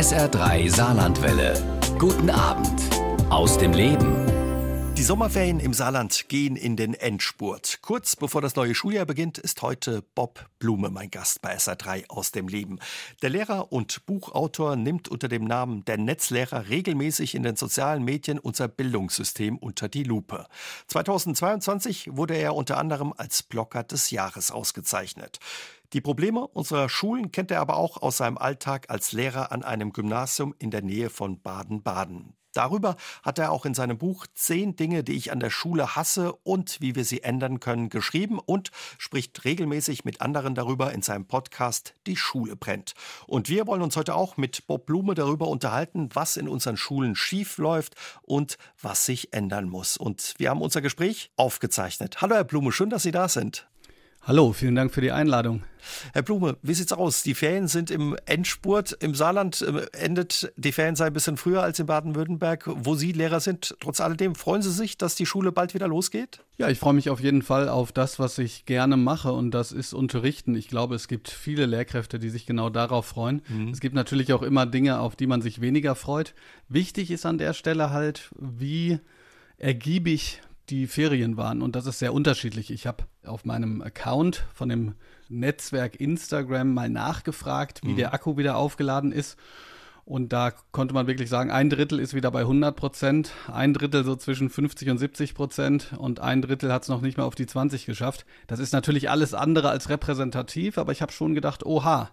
SR3 Saarlandwelle. Guten Abend aus dem Leben. Die Sommerferien im Saarland gehen in den Endspurt. Kurz bevor das neue Schuljahr beginnt, ist heute Bob Blume mein Gast bei SR3 aus dem Leben. Der Lehrer und Buchautor nimmt unter dem Namen Der Netzlehrer regelmäßig in den sozialen Medien unser Bildungssystem unter die Lupe. 2022 wurde er unter anderem als Blogger des Jahres ausgezeichnet. Die Probleme unserer Schulen kennt er aber auch aus seinem Alltag als Lehrer an einem Gymnasium in der Nähe von Baden-Baden. Darüber hat er auch in seinem Buch Zehn Dinge, die ich an der Schule hasse und wie wir sie ändern können, geschrieben und spricht regelmäßig mit anderen darüber in seinem Podcast Die Schule brennt. Und wir wollen uns heute auch mit Bob Blume darüber unterhalten, was in unseren Schulen schief läuft und was sich ändern muss. Und wir haben unser Gespräch aufgezeichnet. Hallo Herr Blume, schön, dass Sie da sind. Hallo, vielen Dank für die Einladung. Herr Blume, wie sieht's aus? Die Ferien sind im Endspurt. Im Saarland äh, endet die Ferienzeit ein bisschen früher als in Baden-Württemberg, wo Sie Lehrer sind. Trotz alledem, freuen Sie sich, dass die Schule bald wieder losgeht? Ja, ich freue mich auf jeden Fall auf das, was ich gerne mache und das ist Unterrichten. Ich glaube, es gibt viele Lehrkräfte, die sich genau darauf freuen. Mhm. Es gibt natürlich auch immer Dinge, auf die man sich weniger freut. Wichtig ist an der Stelle halt, wie ergiebig die Ferien waren. Und das ist sehr unterschiedlich. Ich habe auf meinem Account von dem Netzwerk Instagram mal nachgefragt, wie mhm. der Akku wieder aufgeladen ist. Und da konnte man wirklich sagen, ein Drittel ist wieder bei 100 Prozent, ein Drittel so zwischen 50 und 70 Prozent und ein Drittel hat es noch nicht mal auf die 20 geschafft. Das ist natürlich alles andere als repräsentativ, aber ich habe schon gedacht, oha,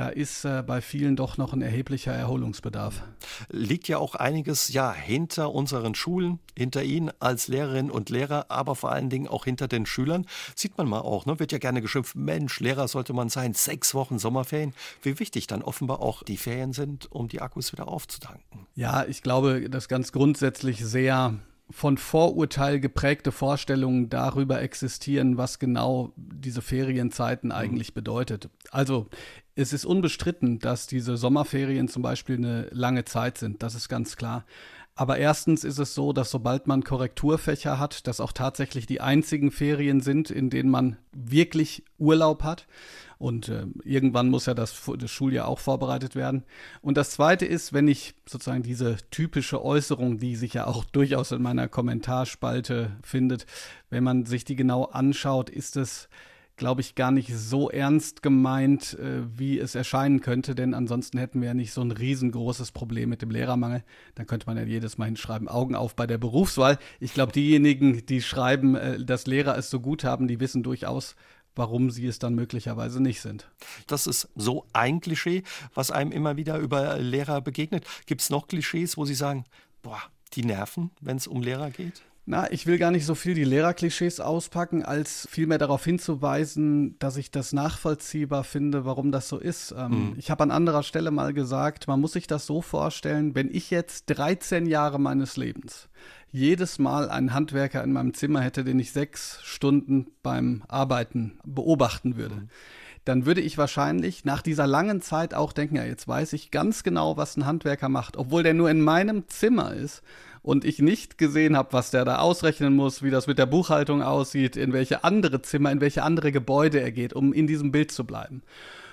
da ist äh, bei vielen doch noch ein erheblicher Erholungsbedarf. Liegt ja auch einiges ja hinter unseren Schulen, hinter Ihnen als Lehrerinnen und Lehrer, aber vor allen Dingen auch hinter den Schülern. Sieht man mal auch, ne? wird ja gerne geschimpft, Mensch, Lehrer sollte man sein, sechs Wochen Sommerferien. Wie wichtig dann offenbar auch die Ferien sind, um die Akkus wieder aufzutanken. Ja, ich glaube, dass ganz grundsätzlich sehr von Vorurteil geprägte Vorstellungen darüber existieren, was genau diese Ferienzeiten mhm. eigentlich bedeutet. Also es ist unbestritten, dass diese Sommerferien zum Beispiel eine lange Zeit sind. Das ist ganz klar. Aber erstens ist es so, dass sobald man Korrekturfächer hat, das auch tatsächlich die einzigen Ferien sind, in denen man wirklich Urlaub hat. Und äh, irgendwann muss ja das, das, Schuljahr auch vorbereitet werden. Und das Zweite ist, wenn ich sozusagen diese typische Äußerung, die sich ja auch durchaus in meiner Kommentarspalte findet, wenn man sich die genau anschaut, ist es glaube ich, gar nicht so ernst gemeint, äh, wie es erscheinen könnte, denn ansonsten hätten wir ja nicht so ein riesengroßes Problem mit dem Lehrermangel. Dann könnte man ja jedes Mal hinschreiben, Augen auf bei der Berufswahl. Ich glaube, diejenigen, die schreiben, äh, dass Lehrer es so gut haben, die wissen durchaus, warum sie es dann möglicherweise nicht sind. Das ist so ein Klischee, was einem immer wieder über Lehrer begegnet. Gibt es noch Klischees, wo Sie sagen, boah, die nerven, wenn es um Lehrer geht? Na, ich will gar nicht so viel die Lehrerklischees auspacken, als vielmehr darauf hinzuweisen, dass ich das nachvollziehbar finde, warum das so ist. Ähm, mhm. Ich habe an anderer Stelle mal gesagt, man muss sich das so vorstellen, wenn ich jetzt 13 Jahre meines Lebens jedes Mal einen Handwerker in meinem Zimmer hätte, den ich sechs Stunden beim Arbeiten beobachten würde. Mhm dann würde ich wahrscheinlich nach dieser langen Zeit auch denken, ja, jetzt weiß ich ganz genau, was ein Handwerker macht, obwohl der nur in meinem Zimmer ist und ich nicht gesehen habe, was der da ausrechnen muss, wie das mit der Buchhaltung aussieht, in welche andere Zimmer, in welche andere Gebäude er geht, um in diesem Bild zu bleiben.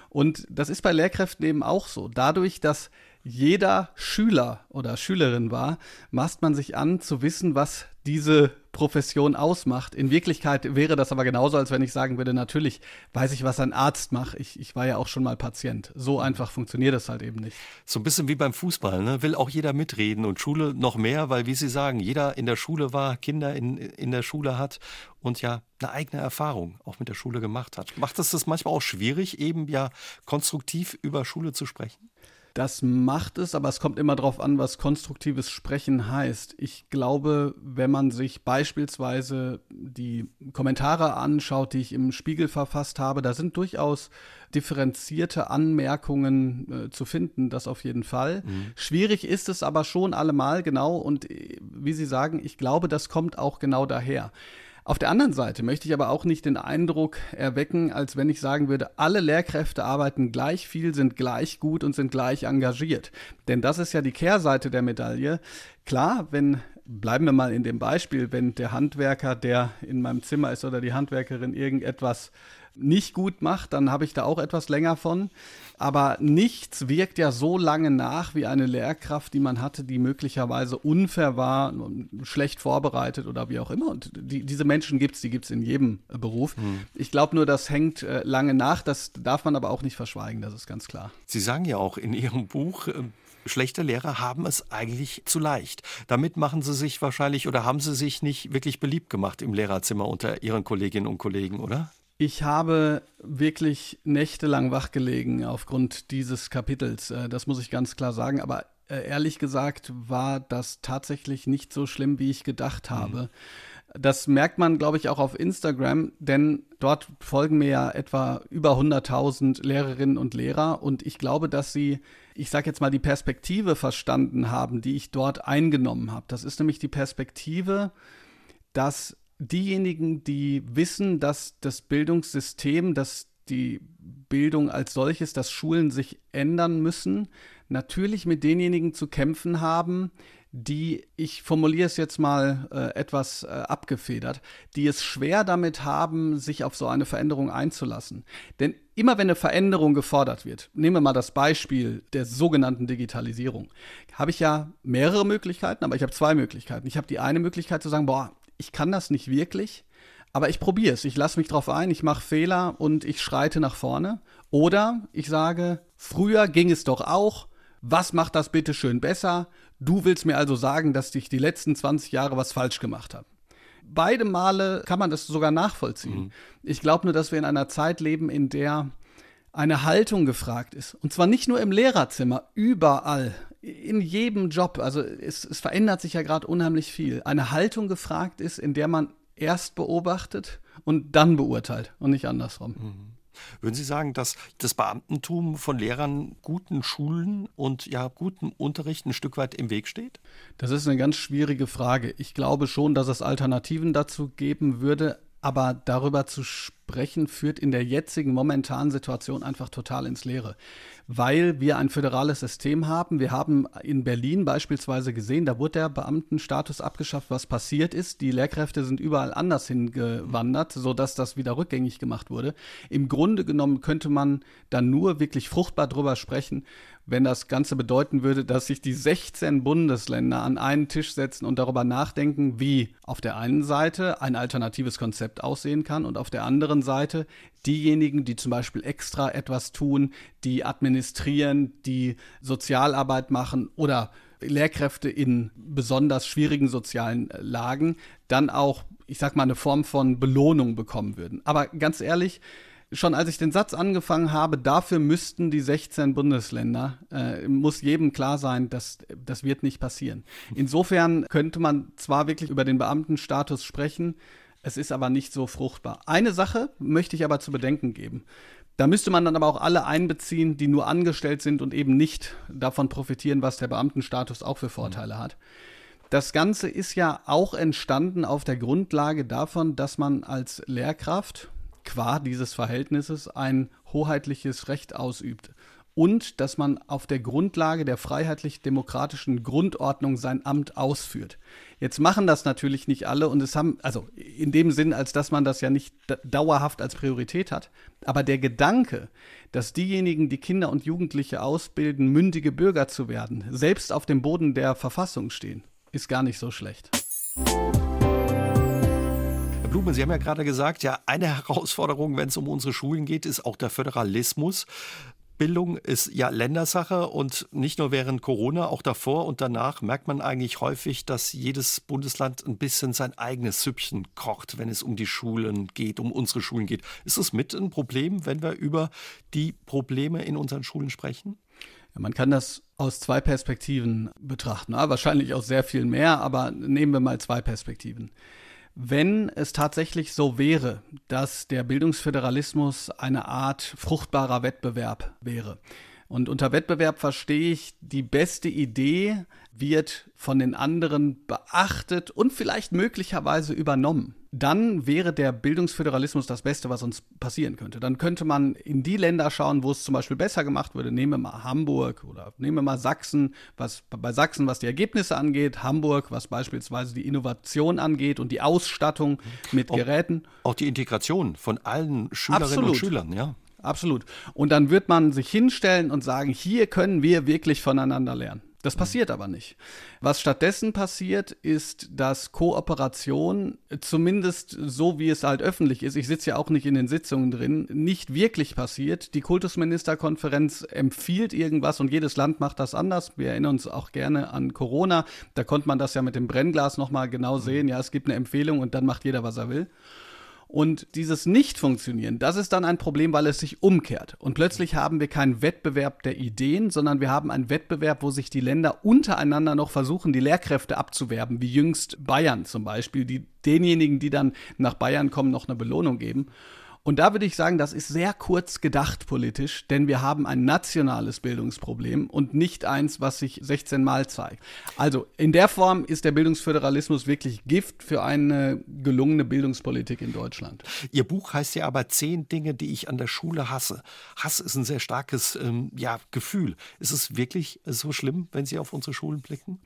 Und das ist bei Lehrkräften eben auch so. Dadurch, dass jeder Schüler oder Schülerin war, maßt man sich an zu wissen, was diese Profession ausmacht. In Wirklichkeit wäre das aber genauso, als wenn ich sagen würde, natürlich weiß ich, was ein Arzt macht. Ich, ich war ja auch schon mal Patient. So einfach funktioniert das halt eben nicht. So ein bisschen wie beim Fußball, ne? will auch jeder mitreden und Schule noch mehr, weil, wie Sie sagen, jeder in der Schule war, Kinder in, in der Schule hat und ja eine eigene Erfahrung auch mit der Schule gemacht hat. Macht es das manchmal auch schwierig, eben ja konstruktiv über Schule zu sprechen? Das macht es, aber es kommt immer darauf an, was konstruktives Sprechen heißt. Ich glaube, wenn man sich beispielsweise die Kommentare anschaut, die ich im Spiegel verfasst habe, da sind durchaus differenzierte Anmerkungen äh, zu finden, das auf jeden Fall. Mhm. Schwierig ist es aber schon allemal genau und äh, wie Sie sagen, ich glaube, das kommt auch genau daher. Auf der anderen Seite möchte ich aber auch nicht den Eindruck erwecken, als wenn ich sagen würde, alle Lehrkräfte arbeiten gleich viel, sind gleich gut und sind gleich engagiert. Denn das ist ja die Kehrseite der Medaille. Klar, wenn bleiben wir mal in dem Beispiel, wenn der Handwerker, der in meinem Zimmer ist oder die Handwerkerin irgendetwas nicht gut macht, dann habe ich da auch etwas länger von. Aber nichts wirkt ja so lange nach wie eine Lehrkraft, die man hatte, die möglicherweise unfair war, schlecht vorbereitet oder wie auch immer. Und die, diese Menschen gibt es, die gibt es in jedem äh, Beruf. Hm. Ich glaube nur, das hängt äh, lange nach. Das darf man aber auch nicht verschweigen, das ist ganz klar. Sie sagen ja auch in Ihrem Buch, schlechte Lehrer haben es eigentlich zu leicht. Damit machen sie sich wahrscheinlich oder haben sie sich nicht wirklich beliebt gemacht im Lehrerzimmer unter ihren Kolleginnen und Kollegen, oder? Ich habe wirklich nächtelang wachgelegen aufgrund dieses Kapitels. Äh, das muss ich ganz klar sagen. Aber äh, ehrlich gesagt war das tatsächlich nicht so schlimm, wie ich gedacht mhm. habe. Mhm. Das merkt man, glaube ich, auch auf Instagram, denn dort folgen mir ja etwa über 100.000 Lehrerinnen und Lehrer und ich glaube, dass sie, ich sage jetzt mal, die Perspektive verstanden haben, die ich dort eingenommen habe. Das ist nämlich die Perspektive, dass diejenigen, die wissen, dass das Bildungssystem, dass die Bildung als solches, dass Schulen sich ändern müssen, natürlich mit denjenigen zu kämpfen haben, die, ich formuliere es jetzt mal äh, etwas äh, abgefedert, die es schwer damit haben, sich auf so eine Veränderung einzulassen. Denn immer wenn eine Veränderung gefordert wird, nehmen wir mal das Beispiel der sogenannten Digitalisierung, habe ich ja mehrere Möglichkeiten, aber ich habe zwei Möglichkeiten. Ich habe die eine Möglichkeit zu sagen, boah, ich kann das nicht wirklich, aber ich probiere es. Ich lasse mich drauf ein, ich mache Fehler und ich schreite nach vorne. Oder ich sage, früher ging es doch auch. Was macht das bitte schön besser? Du willst mir also sagen, dass ich die letzten 20 Jahre was falsch gemacht habe. Beide Male kann man das sogar nachvollziehen. Mhm. Ich glaube nur, dass wir in einer Zeit leben, in der eine Haltung gefragt ist. Und zwar nicht nur im Lehrerzimmer, überall, in jedem Job. Also es, es verändert sich ja gerade unheimlich viel. Eine Haltung gefragt ist, in der man erst beobachtet und dann beurteilt und nicht andersrum. Mhm. Würden Sie sagen, dass das Beamtentum von Lehrern guten Schulen und ja guten Unterricht ein Stück weit im Weg steht? Das ist eine ganz schwierige Frage. Ich glaube schon, dass es Alternativen dazu geben würde, aber darüber zu sprechen führt in der jetzigen momentanen Situation einfach total ins Leere weil wir ein föderales System haben. Wir haben in Berlin beispielsweise gesehen, da wurde der Beamtenstatus abgeschafft, was passiert ist. Die Lehrkräfte sind überall anders hingewandert, sodass das wieder rückgängig gemacht wurde. Im Grunde genommen könnte man dann nur wirklich fruchtbar drüber sprechen, wenn das Ganze bedeuten würde, dass sich die 16 Bundesländer an einen Tisch setzen und darüber nachdenken, wie auf der einen Seite ein alternatives Konzept aussehen kann und auf der anderen Seite diejenigen, die zum Beispiel extra etwas tun, die administrieren, die Sozialarbeit machen oder Lehrkräfte in besonders schwierigen sozialen Lagen, dann auch, ich sag mal, eine Form von Belohnung bekommen würden. Aber ganz ehrlich, schon als ich den Satz angefangen habe, dafür müssten die 16 Bundesländer, äh, muss jedem klar sein, dass das wird nicht passieren. Insofern könnte man zwar wirklich über den Beamtenstatus sprechen, es ist aber nicht so fruchtbar. Eine Sache möchte ich aber zu bedenken geben. Da müsste man dann aber auch alle einbeziehen, die nur angestellt sind und eben nicht davon profitieren, was der Beamtenstatus auch für Vorteile hat. Das Ganze ist ja auch entstanden auf der Grundlage davon, dass man als Lehrkraft qua dieses Verhältnisses ein hoheitliches Recht ausübt und dass man auf der Grundlage der freiheitlich-demokratischen Grundordnung sein Amt ausführt. Jetzt machen das natürlich nicht alle und es haben, also in dem Sinn, als dass man das ja nicht dauerhaft als Priorität hat. Aber der Gedanke, dass diejenigen, die Kinder und Jugendliche ausbilden, mündige Bürger zu werden, selbst auf dem Boden der Verfassung stehen, ist gar nicht so schlecht. Blume, Sie haben ja gerade gesagt, ja, eine Herausforderung, wenn es um unsere Schulen geht, ist auch der Föderalismus. Bildung ist ja Ländersache und nicht nur während Corona, auch davor und danach merkt man eigentlich häufig, dass jedes Bundesland ein bisschen sein eigenes Süppchen kocht, wenn es um die Schulen geht, um unsere Schulen geht. Ist es mit ein Problem, wenn wir über die Probleme in unseren Schulen sprechen? Ja, man kann das aus zwei Perspektiven betrachten. Ja, wahrscheinlich aus sehr viel mehr, aber nehmen wir mal zwei Perspektiven. Wenn es tatsächlich so wäre, dass der Bildungsföderalismus eine Art fruchtbarer Wettbewerb wäre, Und unter Wettbewerb verstehe ich, die beste Idee wird von den anderen beachtet und vielleicht möglicherweise übernommen. Dann wäre der Bildungsföderalismus das Beste, was uns passieren könnte. Dann könnte man in die Länder schauen, wo es zum Beispiel besser gemacht würde. Nehmen wir mal Hamburg oder nehmen wir mal Sachsen, was bei Sachsen, was die Ergebnisse angeht, Hamburg, was beispielsweise die Innovation angeht und die Ausstattung mit auch, Geräten. Auch die Integration von allen Schülerinnen Absolut. und Schülern, ja. Absolut. Und dann wird man sich hinstellen und sagen, hier können wir wirklich voneinander lernen. Das passiert aber nicht. Was stattdessen passiert, ist, dass Kooperation, zumindest so wie es halt öffentlich ist, ich sitze ja auch nicht in den Sitzungen drin, nicht wirklich passiert. Die Kultusministerkonferenz empfiehlt irgendwas und jedes Land macht das anders. Wir erinnern uns auch gerne an Corona. Da konnte man das ja mit dem Brennglas nochmal genau sehen. Ja, es gibt eine Empfehlung und dann macht jeder, was er will. Und dieses Nicht-Funktionieren, das ist dann ein Problem, weil es sich umkehrt. Und plötzlich haben wir keinen Wettbewerb der Ideen, sondern wir haben einen Wettbewerb, wo sich die Länder untereinander noch versuchen, die Lehrkräfte abzuwerben, wie jüngst Bayern zum Beispiel, die denjenigen, die dann nach Bayern kommen, noch eine Belohnung geben. Und da würde ich sagen, das ist sehr kurz gedacht politisch, denn wir haben ein nationales Bildungsproblem und nicht eins, was sich 16 Mal zeigt. Also in der Form ist der Bildungsföderalismus wirklich Gift für eine gelungene Bildungspolitik in Deutschland. Ihr Buch heißt ja aber zehn Dinge, die ich an der Schule hasse. Hass ist ein sehr starkes ähm, ja, Gefühl. Ist es wirklich so schlimm, wenn Sie auf unsere Schulen blicken?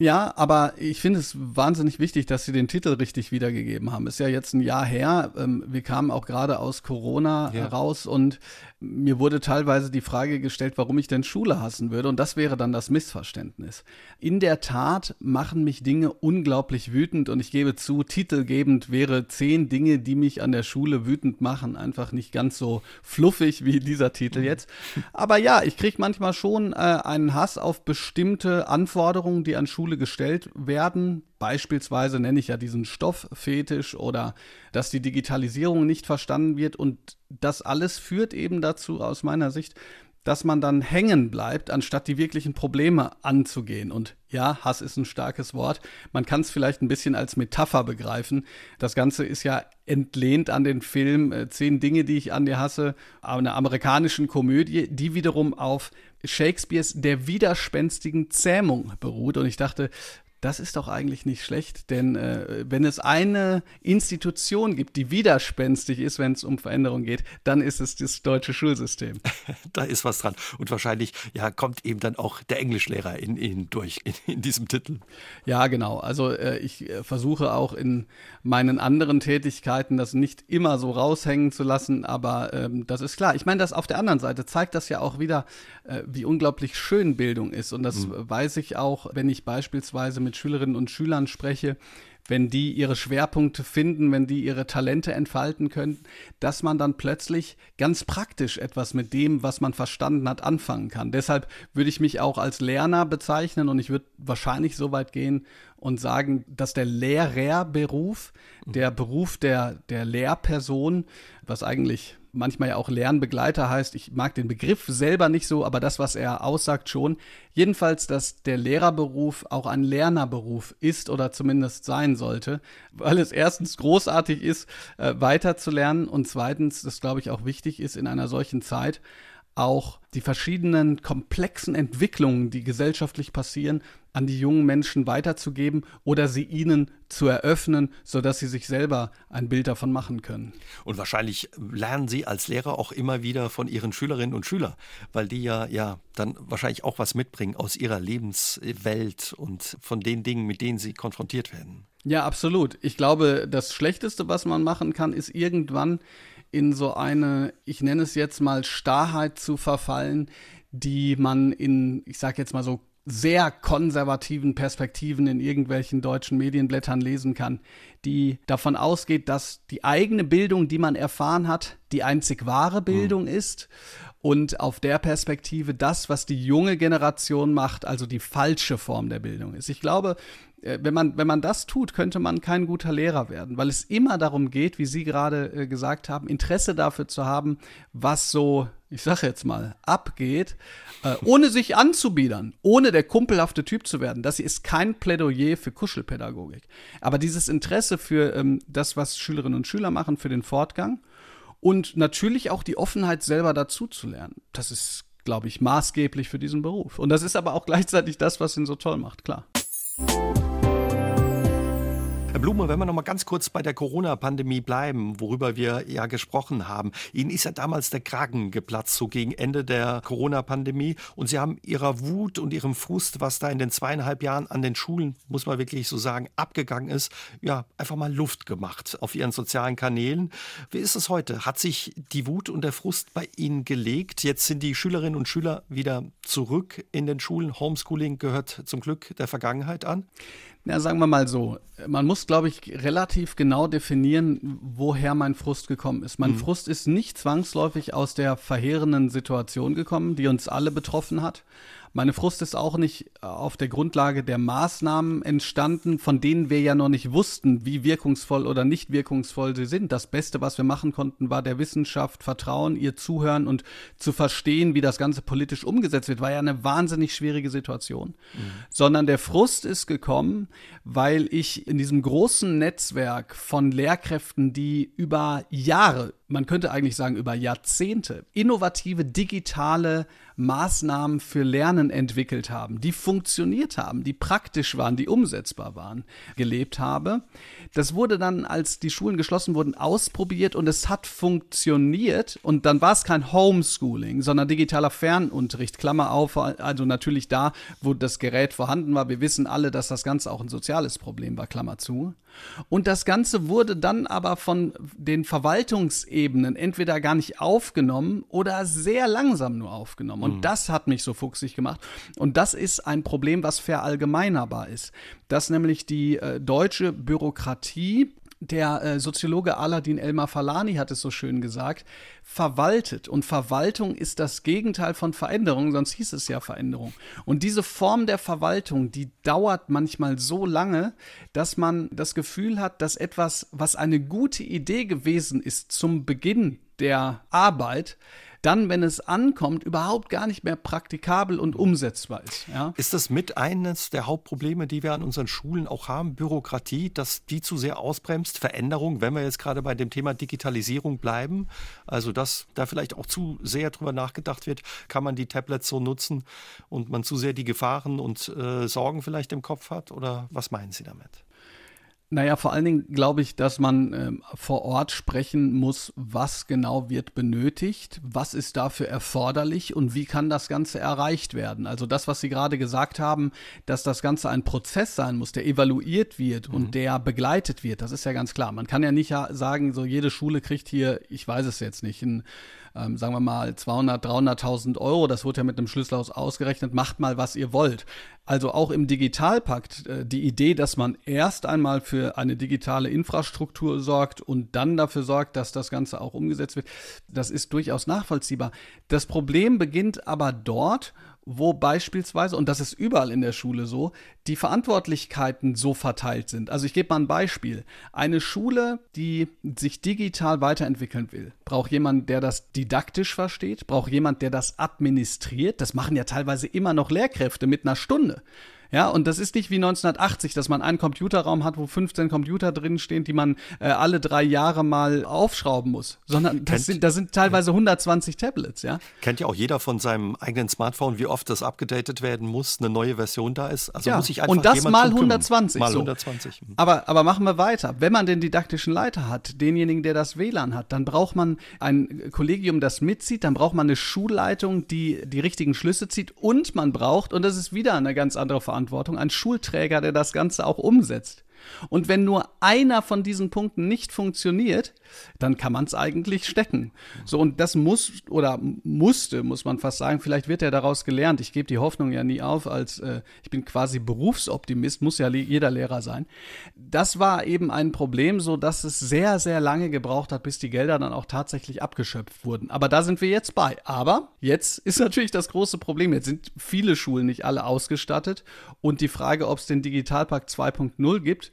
Ja, aber ich finde es wahnsinnig wichtig, dass Sie den Titel richtig wiedergegeben haben. Ist ja jetzt ein Jahr her. Ähm, wir kamen auch gerade aus Corona ja. raus und mir wurde teilweise die Frage gestellt, warum ich denn Schule hassen würde. Und das wäre dann das Missverständnis. In der Tat machen mich Dinge unglaublich wütend und ich gebe zu, titelgebend wäre zehn Dinge, die mich an der Schule wütend machen. Einfach nicht ganz so fluffig wie dieser Titel jetzt. Aber ja, ich kriege manchmal schon äh, einen Hass auf bestimmte Anforderungen, die an Schule gestellt werden. Beispielsweise nenne ich ja diesen Stofffetisch oder dass die Digitalisierung nicht verstanden wird. Und das alles führt eben dazu, aus meiner Sicht, dass man dann hängen bleibt, anstatt die wirklichen Probleme anzugehen. Und ja, Hass ist ein starkes Wort. Man kann es vielleicht ein bisschen als Metapher begreifen. Das Ganze ist ja entlehnt an den Film äh, Zehn Dinge, die ich an dir hasse, einer amerikanischen Komödie, die wiederum auf Shakespeares Der widerspenstigen Zähmung beruht. Und ich dachte, das ist doch eigentlich nicht schlecht, denn äh, wenn es eine Institution gibt, die widerspenstig ist, wenn es um Veränderung geht, dann ist es das deutsche Schulsystem. da ist was dran. Und wahrscheinlich ja, kommt eben dann auch der Englischlehrer in Ihnen durch, in, in, diesem Titel. Ja, genau. Also äh, ich äh, versuche auch in meinen anderen Tätigkeiten das nicht immer so raushängen zu lassen, aber ähm, das ist klar. Ich meine, das auf der anderen Seite zeigt das ja auch wieder, äh, wie unglaublich schön Bildung ist. Und das mhm. weiß ich auch, wenn ich beispielsweise mit mit Schülerinnen und Schülern spreche, wenn die ihre Schwerpunkte finden, wenn die ihre Talente entfalten können, dass man dann plötzlich ganz praktisch etwas mit dem, was man verstanden hat, anfangen kann. Deshalb würde ich mich auch als Lerner bezeichnen und ich würde wahrscheinlich so weit gehen und sagen, dass der Lehrerberuf, der Beruf der, der Lehrperson, was eigentlich manchmal ja auch Lernbegleiter heißt. Ich mag den Begriff selber nicht so, aber das, was er aussagt, schon. Jedenfalls, dass der Lehrerberuf auch ein Lernerberuf ist oder zumindest sein sollte, weil es erstens großartig ist, äh, weiterzulernen und zweitens, das glaube ich auch wichtig ist in einer solchen Zeit, auch die verschiedenen komplexen Entwicklungen, die gesellschaftlich passieren, an die jungen Menschen weiterzugeben oder sie ihnen zu eröffnen, sodass sie sich selber ein Bild davon machen können. Und wahrscheinlich lernen Sie als Lehrer auch immer wieder von Ihren Schülerinnen und Schülern, weil die ja, ja dann wahrscheinlich auch was mitbringen aus ihrer Lebenswelt und von den Dingen, mit denen sie konfrontiert werden. Ja, absolut. Ich glaube, das Schlechteste, was man machen kann, ist irgendwann in so eine, ich nenne es jetzt mal Starrheit zu verfallen, die man in, ich sage jetzt mal so sehr konservativen Perspektiven in irgendwelchen deutschen Medienblättern lesen kann, die davon ausgeht, dass die eigene Bildung, die man erfahren hat, die einzig wahre Bildung mhm. ist und auf der Perspektive das, was die junge Generation macht, also die falsche Form der Bildung ist. Ich glaube, wenn man, wenn man das tut, könnte man kein guter Lehrer werden, weil es immer darum geht, wie Sie gerade äh, gesagt haben, Interesse dafür zu haben, was so, ich sage jetzt mal, abgeht, äh, ohne sich anzubiedern, ohne der kumpelhafte Typ zu werden. Das ist kein Plädoyer für Kuschelpädagogik. Aber dieses Interesse für ähm, das, was Schülerinnen und Schüler machen, für den Fortgang und natürlich auch die Offenheit selber dazu zu lernen. Das ist glaube ich, maßgeblich für diesen Beruf. Und das ist aber auch gleichzeitig das, was ihn so toll macht, klar. Herr Blume, wenn wir noch mal ganz kurz bei der Corona-Pandemie bleiben, worüber wir ja gesprochen haben. Ihnen ist ja damals der Kragen geplatzt, so gegen Ende der Corona-Pandemie. Und Sie haben Ihrer Wut und Ihrem Frust, was da in den zweieinhalb Jahren an den Schulen, muss man wirklich so sagen, abgegangen ist, ja, einfach mal Luft gemacht auf Ihren sozialen Kanälen. Wie ist es heute? Hat sich die Wut und der Frust bei Ihnen gelegt? Jetzt sind die Schülerinnen und Schüler wieder zurück in den Schulen. Homeschooling gehört zum Glück der Vergangenheit an. Ja, sagen wir mal so. Man muss, glaube ich, relativ genau definieren, woher mein Frust gekommen ist. Mein mhm. Frust ist nicht zwangsläufig aus der verheerenden Situation gekommen, die uns alle betroffen hat, meine Frust ist auch nicht äh, auf der Grundlage der Maßnahmen entstanden, von denen wir ja noch nicht wussten, wie wirkungsvoll oder nicht wirkungsvoll sie sind. Das Beste, was wir machen konnten, war der Wissenschaft vertrauen, ihr zuhören und zu verstehen, wie das Ganze politisch umgesetzt wird, war ja eine wahnsinnig schwierige Situation. Mhm. Sondern der Frust ist gekommen, weil ich in diesem großen Netzwerk von Lehrkräften, die über Jahre, man könnte eigentlich sagen über Jahrzehnte, innovative digitale Maßnahmen für Lernen entwickelt haben, die funktioniert haben, die praktisch waren, die umsetzbar waren, gelebt habe. Das wurde dann, als die Schulen geschlossen wurden, ausprobiert und es hat funktioniert. Und dann war es kein Homeschooling, sondern digitaler Fernunterricht. Klammer auf, also natürlich da, wo das Gerät vorhanden war. Wir wissen alle, dass das Ganze auch ein soziales Problem war, Klammer zu. Und das Ganze wurde dann aber von den Verwaltungsebenen entweder gar nicht aufgenommen oder sehr langsam nur aufgenommen. Und mhm. das hat mich so fuchsig gemacht. Und das ist ein Problem, was verallgemeinerbar ist. Dass nämlich die äh, deutsche Bürokratie der äh, Soziologe Aladin Elmar Falani hat es so schön gesagt, verwaltet. Und Verwaltung ist das Gegenteil von Veränderung, sonst hieß es ja Veränderung. Und diese Form der Verwaltung, die dauert manchmal so lange, dass man das Gefühl hat, dass etwas, was eine gute Idee gewesen ist zum Beginn der Arbeit, dann, wenn es ankommt, überhaupt gar nicht mehr praktikabel und umsetzbar ist. Ja? Ist das mit eines der Hauptprobleme, die wir an unseren Schulen auch haben? Bürokratie, dass die zu sehr ausbremst, Veränderung, wenn wir jetzt gerade bei dem Thema Digitalisierung bleiben, also dass da vielleicht auch zu sehr drüber nachgedacht wird, kann man die Tablets so nutzen und man zu sehr die Gefahren und äh, Sorgen vielleicht im Kopf hat? Oder was meinen Sie damit? Naja, vor allen Dingen glaube ich, dass man äh, vor Ort sprechen muss, was genau wird benötigt, was ist dafür erforderlich und wie kann das Ganze erreicht werden. Also das, was Sie gerade gesagt haben, dass das Ganze ein Prozess sein muss, der evaluiert wird mhm. und der begleitet wird, das ist ja ganz klar. Man kann ja nicht sagen, so jede Schule kriegt hier, ich weiß es jetzt nicht, ein ähm, sagen wir mal 200, 300.000 Euro, das wurde ja mit einem Schlüsselhaus ausgerechnet, macht mal, was ihr wollt. Also auch im Digitalpakt äh, die Idee, dass man erst einmal für eine digitale Infrastruktur sorgt und dann dafür sorgt, dass das Ganze auch umgesetzt wird, das ist durchaus nachvollziehbar. Das Problem beginnt aber dort, wo beispielsweise, und das ist überall in der Schule so, die Verantwortlichkeiten so verteilt sind. Also ich gebe mal ein Beispiel. Eine Schule, die sich digital weiterentwickeln will, braucht jemand, der das didaktisch versteht, braucht jemand, der das administriert. Das machen ja teilweise immer noch Lehrkräfte mit einer Stunde. Ja, und das ist nicht wie 1980, dass man einen Computerraum hat, wo 15 Computer drin stehen, die man äh, alle drei Jahre mal aufschrauben muss, sondern das sind, das sind teilweise 120 Tablets, ja. Kennt ja auch jeder von seinem eigenen Smartphone, wie oft das abgedatet werden muss, eine neue Version da ist. Also ja, muss ich einfach Und das mal 120. Mal so. 120. Mhm. Aber, aber machen wir weiter. Wenn man den didaktischen Leiter hat, denjenigen, der das WLAN hat, dann braucht man ein Kollegium, das mitzieht, dann braucht man eine Schulleitung, die die richtigen Schlüsse zieht und man braucht, und das ist wieder eine ganz andere Verantwortung, Verantwortung, ein Schulträger, der das Ganze auch umsetzt. Und wenn nur einer von diesen Punkten nicht funktioniert, dann kann man es eigentlich stecken. So, und das muss oder musste, muss man fast sagen, vielleicht wird er daraus gelernt. Ich gebe die Hoffnung ja nie auf, als äh, ich bin quasi Berufsoptimist, muss ja jeder Lehrer sein. Das war eben ein Problem, so dass es sehr, sehr lange gebraucht hat, bis die Gelder dann auch tatsächlich abgeschöpft wurden. Aber da sind wir jetzt bei. Aber jetzt ist natürlich das große Problem. Jetzt sind viele Schulen nicht alle ausgestattet und die Frage, ob es den Digitalpakt 2.0 gibt,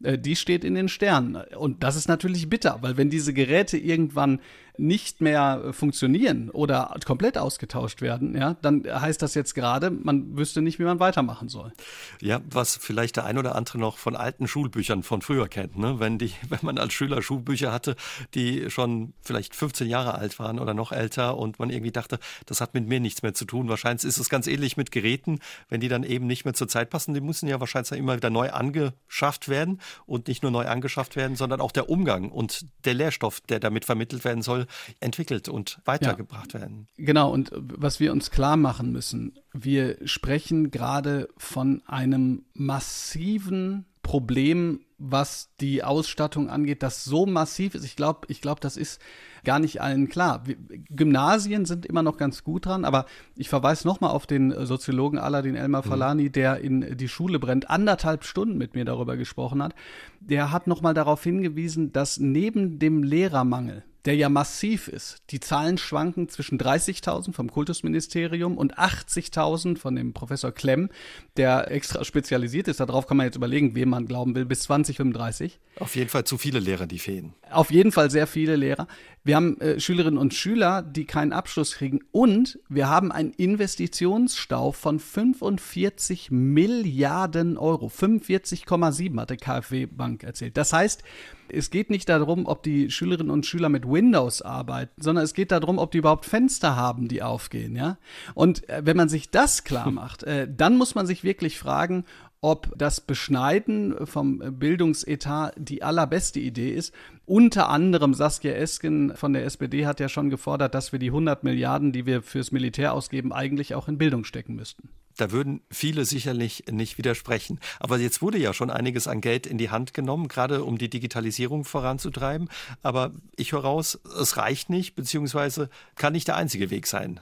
die steht in den Sternen. Und das ist natürlich bitter, weil wenn diese Geräte irgendwann nicht mehr äh, funktionieren oder komplett ausgetauscht werden, ja, dann heißt das jetzt gerade, man wüsste nicht, wie man weitermachen soll. Ja, was vielleicht der ein oder andere noch von alten Schulbüchern von früher kennt, ne? wenn die, wenn man als Schüler Schulbücher hatte, die schon vielleicht 15 Jahre alt waren oder noch älter und man irgendwie dachte, das hat mit mir nichts mehr zu tun. Wahrscheinlich ist es ganz ähnlich mit Geräten, wenn die dann eben nicht mehr zur Zeit passen, die müssen ja wahrscheinlich immer wieder neu angeschafft werden und nicht nur neu angeschafft werden, sondern auch der Umgang und der Lehrstoff, der damit vermittelt werden soll, entwickelt und weitergebracht ja. werden. Genau, und was wir uns klar machen müssen, wir sprechen gerade von einem massiven Problem, was die Ausstattung angeht, das so massiv ist. Ich glaube, ich glaube, das ist gar nicht allen klar. Gymnasien sind immer noch ganz gut dran, aber ich verweise nochmal auf den Soziologen Aladin Elmar mhm. Falani, mhm. der in die Schule brennt, anderthalb Stunden mit mir darüber gesprochen hat. Der hat nochmal darauf hingewiesen, dass neben dem Lehrermangel der ja massiv ist. Die Zahlen schwanken zwischen 30.000 vom Kultusministerium und 80.000 von dem Professor Klemm, der extra spezialisiert ist. Darauf kann man jetzt überlegen, wem man glauben will, bis 2035. Auf jeden Fall zu viele Lehrer, die fehlen. Auf jeden Fall sehr viele Lehrer. Wir haben äh, Schülerinnen und Schüler, die keinen Abschluss kriegen. Und wir haben einen Investitionsstau von 45 Milliarden Euro. 45,7 hat die KfW Bank erzählt. Das heißt, es geht nicht darum, ob die Schülerinnen und Schüler mit Windows arbeiten, sondern es geht darum, ob die überhaupt Fenster haben, die aufgehen, ja. Und äh, wenn man sich das klar macht, äh, dann muss man sich wirklich fragen, ob das Beschneiden vom Bildungsetat die allerbeste Idee ist. Unter anderem Saskia Esken von der SPD hat ja schon gefordert, dass wir die 100 Milliarden, die wir fürs Militär ausgeben, eigentlich auch in Bildung stecken müssten. Da würden viele sicherlich nicht widersprechen. Aber jetzt wurde ja schon einiges an Geld in die Hand genommen, gerade um die Digitalisierung voranzutreiben. Aber ich höre raus, es reicht nicht, beziehungsweise kann nicht der einzige Weg sein.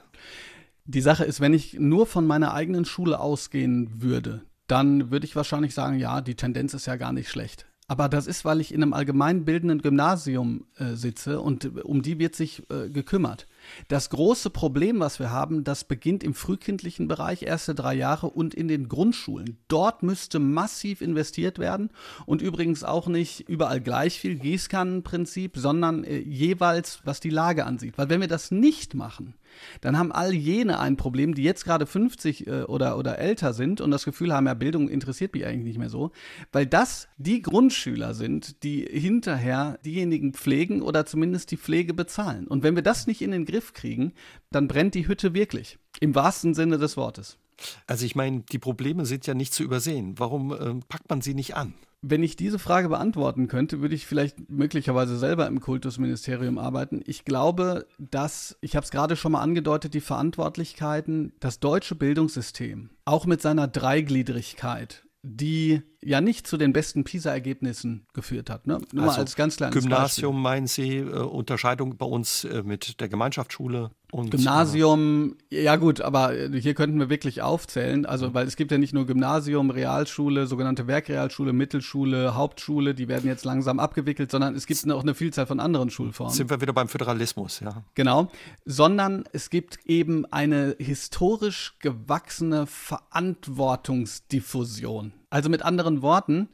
Die Sache ist, wenn ich nur von meiner eigenen Schule ausgehen würde, dann würde ich wahrscheinlich sagen, ja, die Tendenz ist ja gar nicht schlecht. Aber das ist, weil ich in einem allgemeinbildenden Gymnasium äh, sitze und um die wird sich äh, gekümmert. Das große Problem, was wir haben, das beginnt im frühkindlichen Bereich, erste drei Jahre und in den Grundschulen. Dort müsste massiv investiert werden und übrigens auch nicht überall gleich viel Gießkannenprinzip, sondern äh, jeweils, was die Lage ansieht. Weil wenn wir das nicht machen, dann haben all jene ein Problem, die jetzt gerade 50 äh, oder, oder älter sind und das Gefühl haben, ja, Bildung interessiert mich eigentlich nicht mehr so, weil das die Grundschüler sind, die hinterher diejenigen pflegen oder zumindest die Pflege bezahlen. Und wenn wir das nicht in den Griff kriegen, dann brennt die Hütte wirklich. Im wahrsten Sinne des Wortes. Also ich meine, die Probleme sind ja nicht zu übersehen. Warum äh, packt man sie nicht an? Wenn ich diese Frage beantworten könnte, würde ich vielleicht möglicherweise selber im Kultusministerium arbeiten. Ich glaube, dass, ich habe es gerade schon mal angedeutet, die Verantwortlichkeiten, das deutsche Bildungssystem, auch mit seiner Dreigliedrigkeit, die ja nicht zu den besten PISA-Ergebnissen geführt hat. Ne? Nur also mal als ganz kleines Gymnasium Beispiel. meinen Sie, äh, Unterscheidung bei uns äh, mit der Gemeinschaftsschule? Und, Gymnasium, äh, ja gut, aber äh, hier könnten wir wirklich aufzählen, also weil es gibt ja nicht nur Gymnasium, Realschule, sogenannte Werkrealschule, Mittelschule, Hauptschule, die werden jetzt langsam abgewickelt, sondern es gibt auch eine Vielzahl von anderen Schulformen. Sind wir wieder beim Föderalismus, ja. Genau, sondern es gibt eben eine historisch gewachsene Verantwortungsdiffusion. Also mit anderen Worten,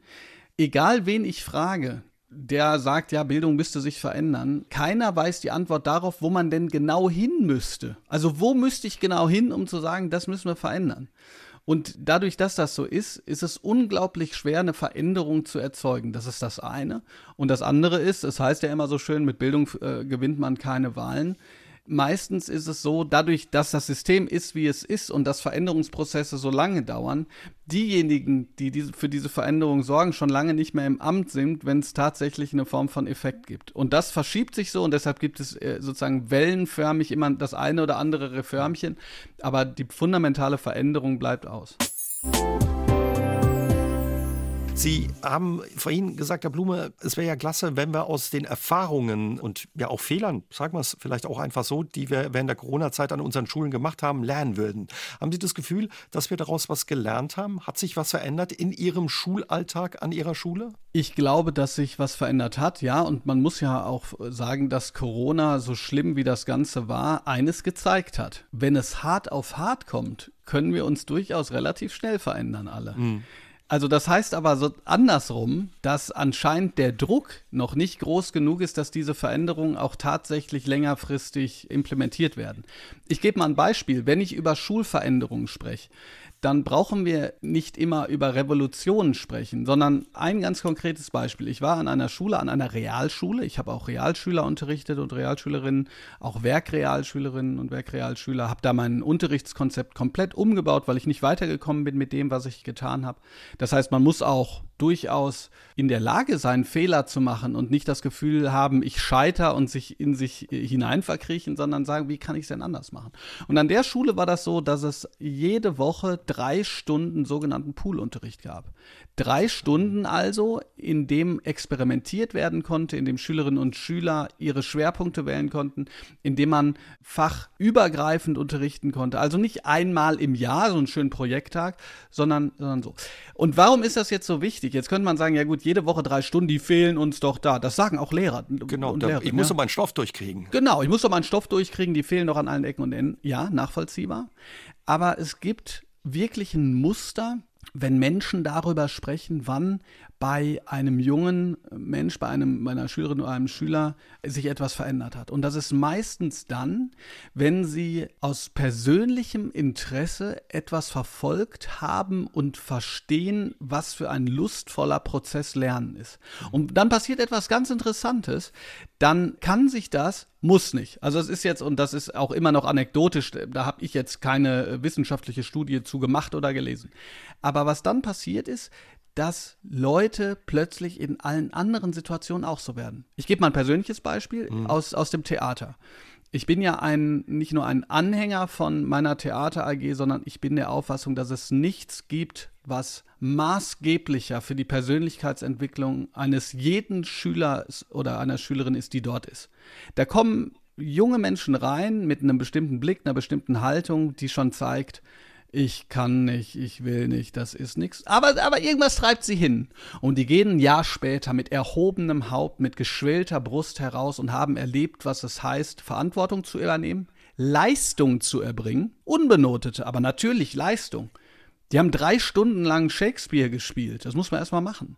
egal wen ich frage, der sagt, ja, Bildung müsste sich verändern. Keiner weiß die Antwort darauf, wo man denn genau hin müsste. Also wo müsste ich genau hin, um zu sagen, das müssen wir verändern. Und dadurch, dass das so ist, ist es unglaublich schwer, eine Veränderung zu erzeugen. Das ist das eine. Und das andere ist, es heißt ja immer so schön, mit Bildung äh, gewinnt man keine Wahlen meistens ist es so, dadurch, dass das System ist, wie es ist und dass Veränderungsprozesse so lange dauern, diejenigen, die diese, für diese Veränderung sorgen, schon lange nicht mehr im Amt sind, wenn es tatsächlich eine Form von Effekt gibt. Und das verschiebt sich so und deshalb gibt es äh, sozusagen wellenförmig immer das eine oder andere Reformchen, aber die fundamentale Veränderung bleibt aus. Sie haben vorhin gesagt, Herr Blume, es wäre ja klasse, wenn wir aus den Erfahrungen und ja auch Fehlern, sagen wir es vielleicht auch einfach so, die wir während der Corona-Zeit an unseren Schulen gemacht haben, lernen würden. Haben Sie das Gefühl, dass wir daraus was gelernt haben? Hat sich was verändert in Ihrem Schulalltag an Ihrer Schule? Ich glaube, dass sich was verändert hat, ja. Und man muss ja auch sagen, dass Corona, so schlimm wie das Ganze war, eines gezeigt hat. Wenn es hart auf hart kommt, können wir uns durchaus relativ schnell verändern, alle. Mhm. Also das heißt aber so andersrum, dass anscheinend der Druck noch nicht groß genug ist, dass diese Veränderungen auch tatsächlich längerfristig implementiert werden. Ich gebe mal ein Beispiel. Wenn ich über Schulveränderungen spreche, dann brauchen wir nicht immer über Revolutionen sprechen, sondern ein ganz konkretes Beispiel. Ich war an einer Schule, an einer Realschule. Ich habe auch Realschüler unterrichtet und Realschülerinnen, auch Werkrealschülerinnen und Werkrealschüler. Habe da mein Unterrichtskonzept komplett umgebaut, weil ich nicht weitergekommen bin mit dem, was ich getan habe. Das heißt, man muss auch durchaus in der Lage sein, Fehler zu machen und nicht das Gefühl haben, ich scheiter und sich in sich hinein verkriechen, sondern sagen, wie kann ich es denn anders machen? Und an der Schule war das so, dass es jede Woche drei Stunden sogenannten Poolunterricht gab. Drei Stunden also, in dem experimentiert werden konnte, in dem Schülerinnen und Schüler ihre Schwerpunkte wählen konnten, in dem man fachübergreifend unterrichten konnte. Also nicht einmal im Jahr so einen schönen Projekttag, sondern, sondern so. Und warum ist das jetzt so wichtig? Jetzt könnte man sagen, ja gut, jede Woche drei Stunden, die fehlen uns doch da. Das sagen auch Lehrer. Genau, da, ich muss ja. doch meinen Stoff durchkriegen. Genau, ich muss doch meinen Stoff durchkriegen, die fehlen doch an allen Ecken und Enden. Ja, nachvollziehbar. Aber es gibt wirklich ein Muster, wenn Menschen darüber sprechen, wann bei einem jungen Mensch, bei einem, bei einer Schülerin oder einem Schüler sich etwas verändert hat. Und das ist meistens dann, wenn sie aus persönlichem Interesse etwas verfolgt haben und verstehen, was für ein lustvoller Prozess Lernen ist. Und dann passiert etwas ganz Interessantes. Dann kann sich das muss nicht. Also es ist jetzt, und das ist auch immer noch anekdotisch, da habe ich jetzt keine wissenschaftliche Studie zu gemacht oder gelesen. Aber was dann passiert ist, dass Leute plötzlich in allen anderen Situationen auch so werden. Ich gebe mal ein persönliches Beispiel mhm. aus, aus dem Theater. Ich bin ja ein, nicht nur ein Anhänger von meiner Theater AG, sondern ich bin der Auffassung, dass es nichts gibt, was maßgeblicher für die Persönlichkeitsentwicklung eines jeden Schülers oder einer Schülerin ist, die dort ist. Da kommen junge Menschen rein mit einem bestimmten Blick, einer bestimmten Haltung, die schon zeigt, ich kann nicht, ich will nicht, das ist nichts. Aber, aber irgendwas treibt sie hin. Und die gehen ein Jahr später mit erhobenem Haupt, mit geschwellter Brust heraus und haben erlebt, was es heißt, Verantwortung zu übernehmen, Leistung zu erbringen, unbenotete, aber natürlich Leistung. Die haben drei Stunden lang Shakespeare gespielt. Das muss man erstmal machen.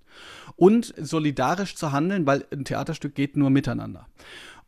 Und solidarisch zu handeln, weil ein Theaterstück geht nur miteinander.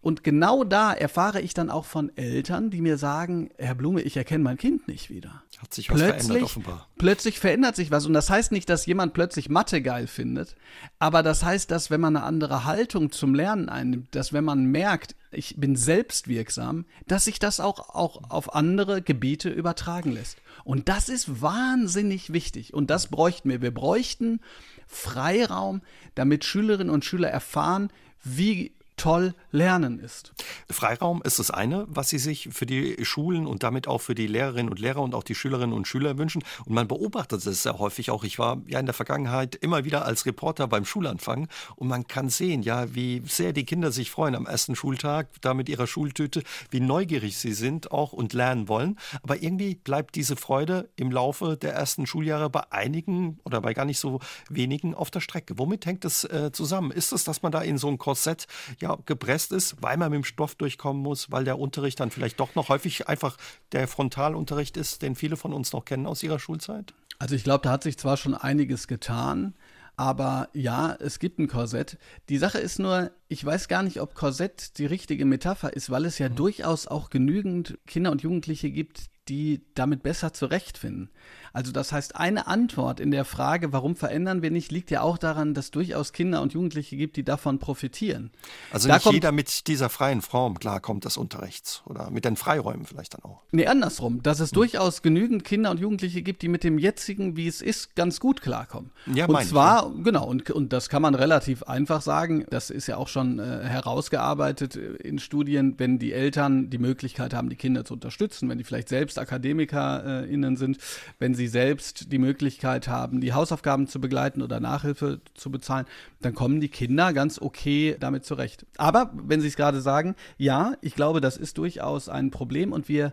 Und genau da erfahre ich dann auch von Eltern, die mir sagen, Herr Blume, ich erkenne mein Kind nicht wieder. Hat sich was plötzlich, verändert offenbar. Plötzlich verändert sich was. Und das heißt nicht, dass jemand plötzlich Mathe geil findet, aber das heißt, dass wenn man eine andere Haltung zum Lernen einnimmt, dass wenn man merkt, ich bin selbstwirksam, dass sich das auch, auch auf andere Gebiete übertragen lässt. Und das ist wahnsinnig wichtig. Und das bräuchten wir. Wir bräuchten Freiraum, damit Schülerinnen und Schüler erfahren, wie toll Lernen ist. Freiraum ist das eine, was Sie sich für die Schulen und damit auch für die Lehrerinnen und Lehrer und auch die Schülerinnen und Schüler wünschen. Und man beobachtet es sehr häufig auch. Ich war ja in der Vergangenheit immer wieder als Reporter beim Schulanfang und man kann sehen, ja, wie sehr die Kinder sich freuen am ersten Schultag, da mit ihrer Schultüte, wie neugierig sie sind auch und lernen wollen. Aber irgendwie bleibt diese Freude im Laufe der ersten Schuljahre bei einigen oder bei gar nicht so wenigen auf der Strecke. Womit hängt das äh, zusammen? Ist es, dass man da in so ein Korsett ja gepresst ist, weil man mit dem Stoff durchkommen muss, weil der Unterricht dann vielleicht doch noch häufig einfach der Frontalunterricht ist, den viele von uns noch kennen aus ihrer Schulzeit? Also ich glaube, da hat sich zwar schon einiges getan, aber ja, es gibt ein Korsett. Die Sache ist nur, ich weiß gar nicht, ob Korsett die richtige Metapher ist, weil es ja mhm. durchaus auch genügend Kinder und Jugendliche gibt, die damit besser zurechtfinden. Also das heißt, eine Antwort in der Frage, warum verändern wir nicht, liegt ja auch daran, dass durchaus Kinder und Jugendliche gibt, die davon profitieren. Also da nicht jeder mit dieser freien Form klarkommt des Unterrichts oder mit den Freiräumen vielleicht dann auch. Nee, andersrum, dass es hm. durchaus genügend Kinder und Jugendliche gibt, die mit dem jetzigen, wie es ist, ganz gut klarkommen. Ja, und zwar, ich, ja. genau, und, und das kann man relativ einfach sagen, das ist ja auch schon äh, herausgearbeitet äh, in Studien, wenn die Eltern die Möglichkeit haben, die Kinder zu unterstützen, wenn die vielleicht selbst AkademikerInnen sind, wenn sie selbst die Möglichkeit haben, die Hausaufgaben zu begleiten oder Nachhilfe zu bezahlen, dann kommen die Kinder ganz okay damit zurecht. Aber wenn Sie es gerade sagen, ja, ich glaube, das ist durchaus ein Problem und wir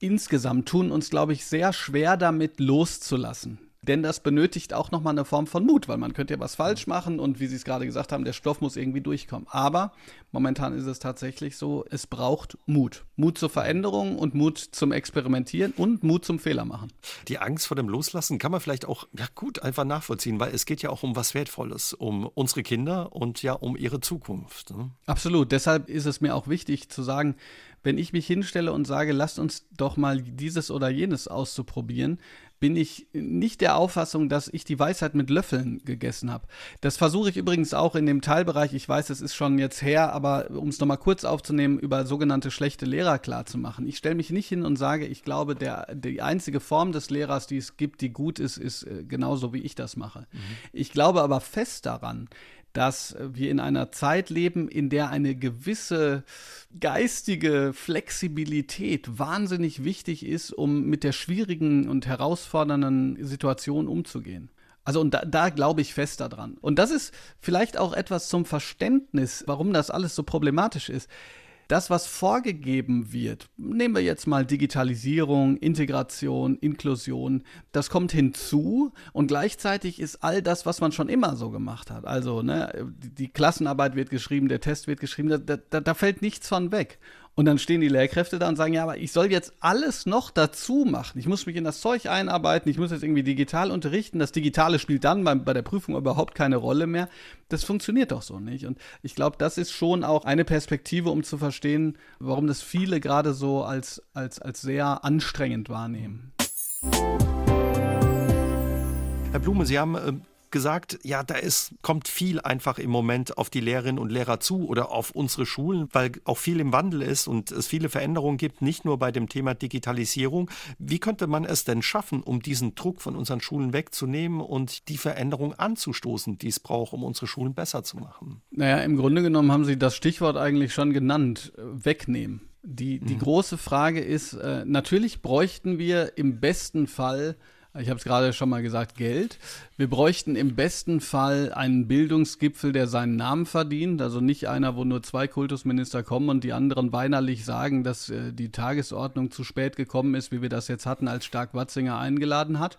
insgesamt tun uns, glaube ich, sehr schwer damit loszulassen. Denn das benötigt auch nochmal eine Form von Mut, weil man könnte ja was falsch machen und wie Sie es gerade gesagt haben, der Stoff muss irgendwie durchkommen. Aber momentan ist es tatsächlich so, es braucht Mut. Mut zur Veränderung und Mut zum Experimentieren und Mut zum Fehler machen. Die Angst vor dem Loslassen kann man vielleicht auch ja gut einfach nachvollziehen, weil es geht ja auch um was Wertvolles, um unsere Kinder und ja um ihre Zukunft. Ne? Absolut. Deshalb ist es mir auch wichtig zu sagen, wenn ich mich hinstelle und sage, lasst uns doch mal dieses oder jenes auszuprobieren, bin ich nicht der Auffassung, dass ich die Weisheit mit Löffeln gegessen habe. Das versuche ich übrigens auch in dem Teilbereich, ich weiß, es ist schon jetzt her, aber um es nochmal kurz aufzunehmen, über sogenannte schlechte Lehrer klarzumachen. Ich stelle mich nicht hin und sage, ich glaube, der, die einzige Form des Lehrers, die es gibt, die gut ist, ist äh, genauso, wie ich das mache. Mhm. Ich glaube aber fest daran, dass wir in einer Zeit leben, in der eine gewisse geistige Flexibilität wahnsinnig wichtig ist, um mit der schwierigen und herausfordernden Situation umzugehen. Also und da, da glaube ich fest daran. Und das ist vielleicht auch etwas zum Verständnis, warum das alles so problematisch ist das, was vorgegeben wird, nehmen wir jetzt mal Digitalisierung, Integration, Inklusion, das kommt hinzu und gleichzeitig ist all das, was man schon immer so gemacht hat. Also ne, die Klassenarbeit wird geschrieben, der Test wird geschrieben, da, da, da fällt nichts von weg. Und dann stehen die Lehrkräfte da und sagen, ja, aber ich soll jetzt alles noch dazu machen. Ich muss mich in das Zeug einarbeiten, ich muss jetzt irgendwie digital unterrichten. Das Digitale spielt dann bei, bei der Prüfung überhaupt keine Rolle mehr. Das funktioniert doch so nicht. Und ich glaube, das ist schon auch eine Perspektive, um zu verstehen, warum das viele gerade so als, als, als sehr anstrengend wahrnehmen. Herr Blume, Sie haben äh, gesagt, ja, da ist, kommt viel einfach im Moment auf die Lehrerinnen und Lehrer zu oder auf unsere Schulen, weil auch viel im Wandel ist und es viele Veränderungen gibt, nicht nur bei dem Thema Digitalisierung. Wie könnte man es denn schaffen, um diesen Druck von unseren Schulen wegzunehmen und die Veränderung anzustoßen, die es braucht, um unsere Schulen besser zu machen? Naja, im Grunde genommen haben Sie das Stichwort eigentlich schon genannt, wegnehmen. Die, die mhm. große Frage ist, äh, natürlich bräuchten wir im besten Fall ich habe es gerade schon mal gesagt, Geld. Wir bräuchten im besten Fall einen Bildungsgipfel, der seinen Namen verdient. Also nicht einer, wo nur zwei Kultusminister kommen und die anderen weinerlich sagen, dass äh, die Tagesordnung zu spät gekommen ist, wie wir das jetzt hatten, als Stark-Watzinger eingeladen hat.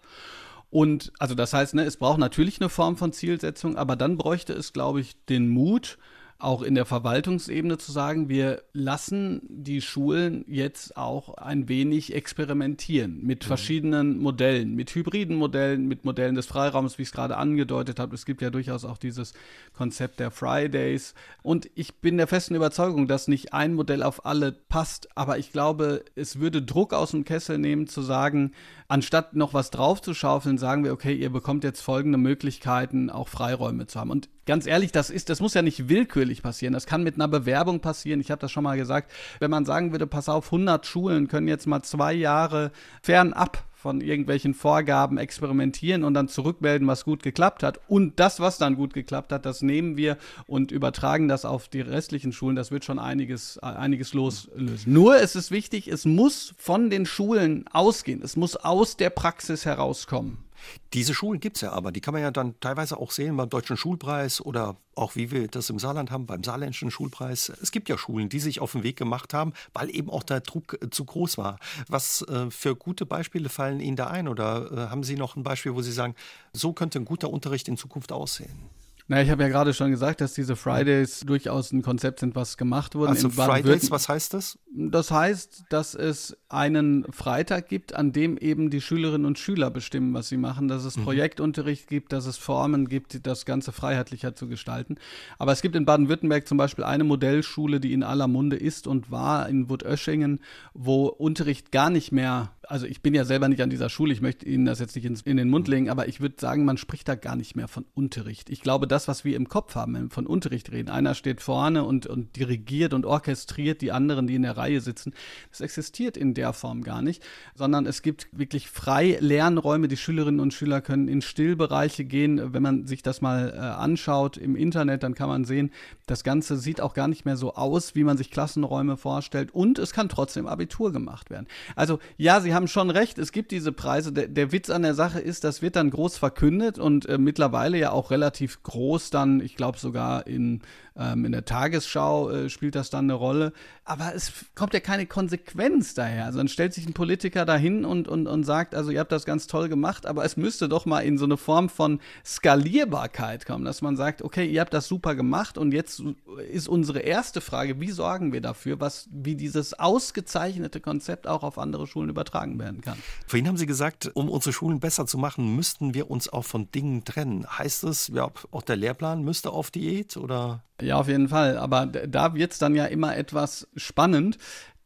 Und also das heißt, ne, es braucht natürlich eine Form von Zielsetzung, aber dann bräuchte es, glaube ich, den Mut, auch in der Verwaltungsebene zu sagen, wir lassen die Schulen jetzt auch ein wenig experimentieren mit mhm. verschiedenen Modellen, mit hybriden Modellen, mit Modellen des Freiraums, wie ich es gerade angedeutet habe. Es gibt ja durchaus auch dieses Konzept der Fridays. Und ich bin der festen Überzeugung, dass nicht ein Modell auf alle passt, aber ich glaube, es würde Druck aus dem Kessel nehmen, zu sagen, anstatt noch was draufzuschaufeln, sagen wir, okay, ihr bekommt jetzt folgende Möglichkeiten, auch Freiräume zu haben. Und ganz ehrlich, das ist, das muss ja nicht willkürlich passieren. Das kann mit einer Bewerbung passieren. Ich habe das schon mal gesagt. Wenn man sagen würde, pass auf, 100 Schulen können jetzt mal zwei Jahre fernab von irgendwelchen Vorgaben experimentieren und dann zurückmelden, was gut geklappt hat. Und das, was dann gut geklappt hat, das nehmen wir und übertragen das auf die restlichen Schulen. Das wird schon einiges, einiges loslösen. Nur ist es wichtig, es muss von den Schulen ausgehen. Es muss aus der Praxis herauskommen. Diese Schulen gibt es ja aber, die kann man ja dann teilweise auch sehen beim Deutschen Schulpreis oder auch wie wir das im Saarland haben, beim Saarländischen Schulpreis. Es gibt ja Schulen, die sich auf den Weg gemacht haben, weil eben auch der Druck äh, zu groß war. Was äh, für gute Beispiele fallen Ihnen da ein oder äh, haben Sie noch ein Beispiel, wo Sie sagen, so könnte ein guter Unterricht in Zukunft aussehen? Na, ich habe ja gerade schon gesagt, dass diese Fridays durchaus ein Konzept sind, was gemacht wurde. Also Fridays, was heißt das? Das heißt, dass es einen Freitag gibt, an dem eben die Schülerinnen und Schüler bestimmen, was sie machen, dass es mhm. Projektunterricht gibt, dass es Formen gibt, das Ganze freiheitlicher zu gestalten. Aber es gibt in Baden-Württemberg zum Beispiel eine Modellschule, die in aller Munde ist und war in Wutöschingen, wo Unterricht gar nicht mehr also ich bin ja selber nicht an dieser Schule, ich möchte Ihnen das jetzt nicht ins, in den Mund legen, aber ich würde sagen, man spricht da gar nicht mehr von Unterricht. Ich glaube, das, was wir im Kopf haben, wenn wir von Unterricht reden, einer steht vorne und, und dirigiert und orchestriert die anderen, die in der Reihe sitzen, das existiert in der Form gar nicht, sondern es gibt wirklich frei Lernräume. Die Schülerinnen und Schüler können in Stillbereiche gehen. Wenn man sich das mal äh, anschaut im Internet, dann kann man sehen, das Ganze sieht auch gar nicht mehr so aus, wie man sich Klassenräume vorstellt und es kann trotzdem Abitur gemacht werden. Also ja, Sie haben schon recht, es gibt diese Preise. Der, der, Witz an der Sache ist, das wird dann groß verkündet und äh, mittlerweile ja auch relativ groß groß dann, ich glaube sogar in, ähm, in der Tagesschau äh, spielt das dann eine Rolle. Aber es kommt ja keine Konsequenz daher. Also dann stellt sich ein Politiker dahin und, und, und sagt, also ihr habt das ganz toll gemacht, aber es müsste doch mal in so eine Form von Skalierbarkeit kommen, dass man sagt, okay, ihr habt das super gemacht und jetzt ist unsere erste Frage, wie sorgen wir dafür, was, wie dieses ausgezeichnete Konzept auch auf andere Schulen übertragen werden kann. Vorhin haben Sie gesagt, um unsere Schulen besser zu machen, müssten wir uns auch von Dingen trennen. Heißt es, ja, auch der Lehrplan müsste auf Diät oder? Ja, auf jeden Fall. Aber da wird es dann ja immer etwas spannend.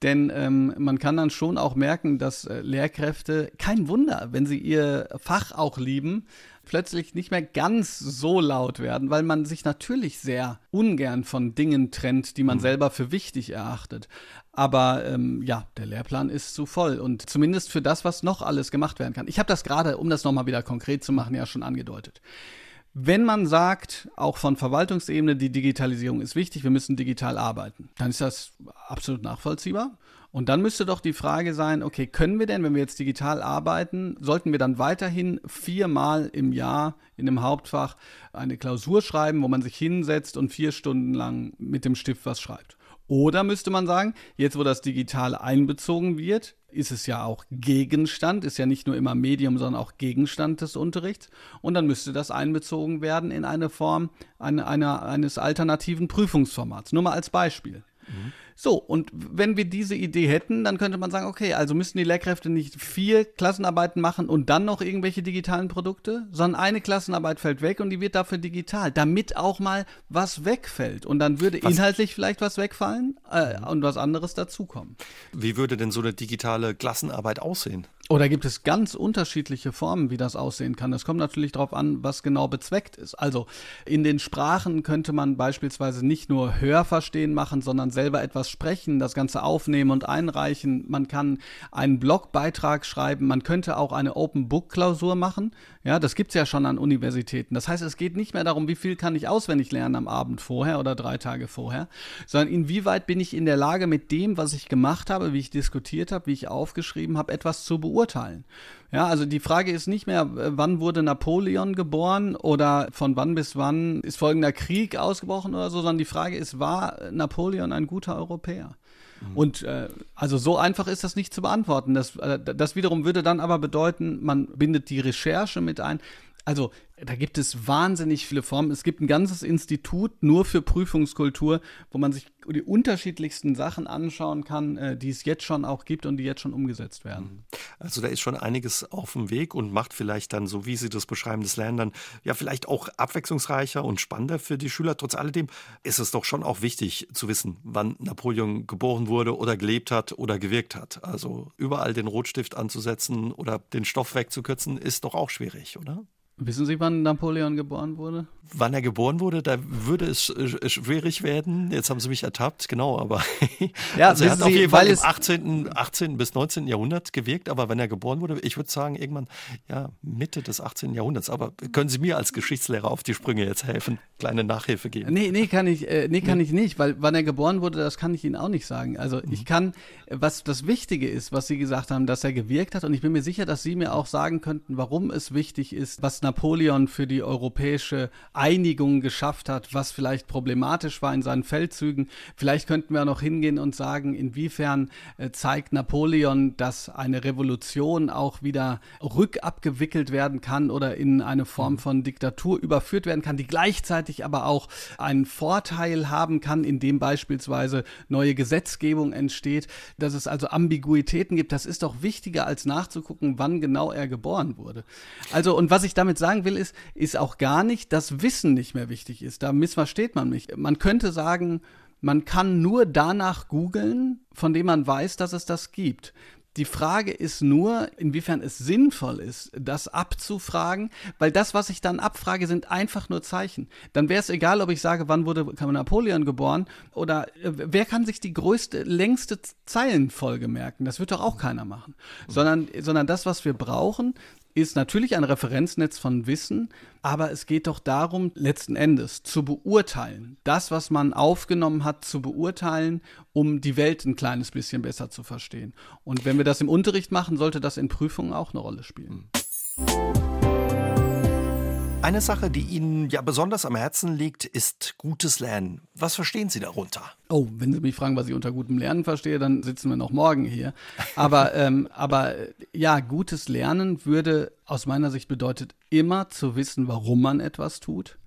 Denn ähm, man kann dann schon auch merken, dass äh, Lehrkräfte, kein Wunder, wenn sie ihr Fach auch lieben, plötzlich nicht mehr ganz so laut werden, weil man sich natürlich sehr ungern von Dingen trennt, die man mhm. selber für wichtig erachtet. Aber ähm, ja, der Lehrplan ist zu voll und zumindest für das, was noch alles gemacht werden kann. Ich habe das gerade, um das nochmal wieder konkret zu machen, ja schon angedeutet. Wenn man sagt, auch von Verwaltungsebene, die Digitalisierung ist wichtig, wir müssen digital arbeiten, dann ist das absolut nachvollziehbar. Und dann müsste doch die Frage sein, okay, können wir denn, wenn wir jetzt digital arbeiten, sollten wir dann weiterhin viermal im Jahr in dem Hauptfach eine Klausur schreiben, wo man sich hinsetzt und vier Stunden lang mit dem Stift was schreibt? Oder müsste man sagen, jetzt wo das digital einbezogen wird, ist es ja auch Gegenstand, ist ja nicht nur immer Medium, sondern auch Gegenstand des Unterrichts. Und dann müsste das einbezogen werden in eine Form eine, eine, eines alternativen Prüfungsformats. Nur mal als Beispiel. Mhm. So, und wenn wir diese Idee hätten, dann könnte man sagen, okay, also müssten die Lehrkräfte nicht vier Klassenarbeiten machen und dann noch irgendwelche digitalen Produkte, sondern eine Klassenarbeit fällt weg und die wird dafür digital, damit auch mal was wegfällt. Und dann würde was? inhaltlich vielleicht was wegfallen äh, und was anderes dazukommen. Wie würde denn so eine digitale Klassenarbeit aussehen? Oder gibt es ganz unterschiedliche Formen, wie das aussehen kann? Das kommt natürlich darauf an, was genau bezweckt ist. Also in den Sprachen könnte man beispielsweise nicht nur Hörverstehen machen, sondern selber etwas sprechen, das Ganze aufnehmen und einreichen. Man kann einen Blogbeitrag schreiben. Man könnte auch eine Open Book Klausur machen. Ja, das gibt es ja schon an Universitäten. Das heißt, es geht nicht mehr darum, wie viel kann ich auswendig lernen am Abend vorher oder drei Tage vorher, sondern inwieweit bin ich in der Lage, mit dem, was ich gemacht habe, wie ich diskutiert habe, wie ich aufgeschrieben habe, etwas zu beurteilen beurteilen. Ja, also die Frage ist nicht mehr, wann wurde Napoleon geboren oder von wann bis wann ist folgender Krieg ausgebrochen oder so, sondern die Frage ist, war Napoleon ein guter Europäer? Mhm. Und äh, also so einfach ist das nicht zu beantworten. Das, äh, das wiederum würde dann aber bedeuten, man bindet die Recherche mit ein. Also da gibt es wahnsinnig viele Formen. Es gibt ein ganzes Institut nur für Prüfungskultur, wo man sich die unterschiedlichsten Sachen anschauen kann, äh, die es jetzt schon auch gibt und die jetzt schon umgesetzt werden. Mhm. Also da ist schon einiges auf dem Weg und macht vielleicht dann, so wie Sie das beschreiben, das Lernen dann ja vielleicht auch abwechslungsreicher und spannender für die Schüler. Trotz alledem ist es doch schon auch wichtig zu wissen, wann Napoleon geboren wurde oder gelebt hat oder gewirkt hat. Also überall den Rotstift anzusetzen oder den Stoff wegzukürzen, ist doch auch schwierig, oder? Wissen Sie, wann Napoleon geboren wurde? Wann er geboren wurde, da würde es äh, schwierig werden. Jetzt haben Sie mich ertappt, genau, aber ja, also er hat auf jeden Fall im 18., 18. bis 19. Jahrhundert gewirkt, aber wenn er geboren wurde, ich würde sagen, irgendwann, ja, Mitte des 18. Jahrhunderts. Aber können Sie mir als Geschichtslehrer auf die Sprünge jetzt helfen, kleine Nachhilfe geben? Nee, nee, kann ich, äh, nee, kann nee. ich nicht, weil wann er geboren wurde, das kann ich Ihnen auch nicht sagen. Also mhm. ich kann, was das Wichtige ist, was Sie gesagt haben, dass er gewirkt hat, und ich bin mir sicher, dass Sie mir auch sagen könnten, warum es wichtig ist, was Napoleon für die europäische Einigung geschafft hat, was vielleicht problematisch war in seinen Feldzügen. Vielleicht könnten wir noch hingehen und sagen, inwiefern äh, zeigt Napoleon, dass eine Revolution auch wieder rückabgewickelt werden kann oder in eine Form mhm. von Diktatur überführt werden kann, die gleichzeitig aber auch einen Vorteil haben kann, indem beispielsweise neue Gesetzgebung entsteht, dass es also Ambiguitäten gibt. Das ist doch wichtiger als nachzugucken, wann genau er geboren wurde. Also, und was ich damit sagen will, ist, ist auch gar nicht, dass Wissen nicht mehr wichtig ist. Da missversteht man mich. Man könnte sagen, man kann nur danach googeln, von dem man weiß, dass es das gibt. Die Frage ist nur, inwiefern es sinnvoll ist, das abzufragen, weil das, was ich dann abfrage, sind einfach nur Zeichen. Dann wäre es egal, ob ich sage, wann wurde Napoleon geboren oder äh, wer kann sich die größte, längste Zeilenfolge merken? Das wird doch auch keiner machen. Sondern, sondern das, was wir brauchen, ist natürlich ein Referenznetz von Wissen, aber es geht doch darum, letzten Endes zu beurteilen, das, was man aufgenommen hat, zu beurteilen, um die Welt ein kleines bisschen besser zu verstehen. Und wenn wir das im Unterricht machen, sollte das in Prüfungen auch eine Rolle spielen. Eine Sache, die Ihnen ja besonders am Herzen liegt, ist gutes Lernen. Was verstehen Sie darunter? Oh, wenn Sie mich fragen, was ich unter gutem Lernen verstehe, dann sitzen wir noch morgen hier. Aber, ähm, aber ja, gutes Lernen würde aus meiner Sicht bedeutet immer zu wissen, warum man etwas tut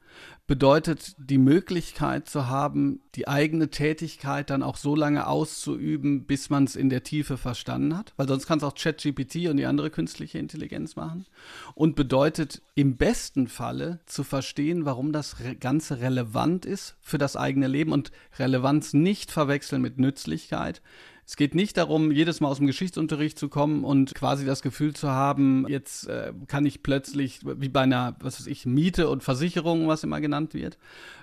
bedeutet die Möglichkeit zu haben, die eigene Tätigkeit dann auch so lange auszuüben, bis man es in der Tiefe verstanden hat, weil sonst kann es auch ChatGPT und die andere künstliche Intelligenz machen. Und bedeutet im besten Falle zu verstehen, warum das Ganze relevant ist für das eigene Leben und Relevanz nicht verwechseln mit Nützlichkeit, es geht nicht darum, jedes Mal aus dem Geschichtsunterricht zu kommen und quasi das Gefühl zu haben, jetzt äh, kann ich plötzlich, wie bei einer, was weiß ich, Miete und Versicherung, was immer genannt wird,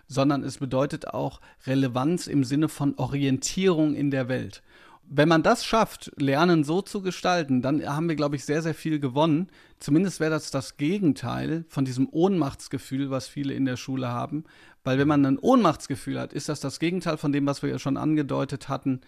sondern es bedeutet auch Relevanz im Sinne von Orientierung in der Welt. Wenn man das schafft, Lernen so zu gestalten, dann haben wir, glaube ich, sehr, sehr viel gewonnen. Zumindest wäre das das Gegenteil von diesem Ohnmachtsgefühl, was viele in der Schule haben. Weil wenn man ein Ohnmachtsgefühl hat, ist das das Gegenteil von dem, was wir ja schon angedeutet hatten,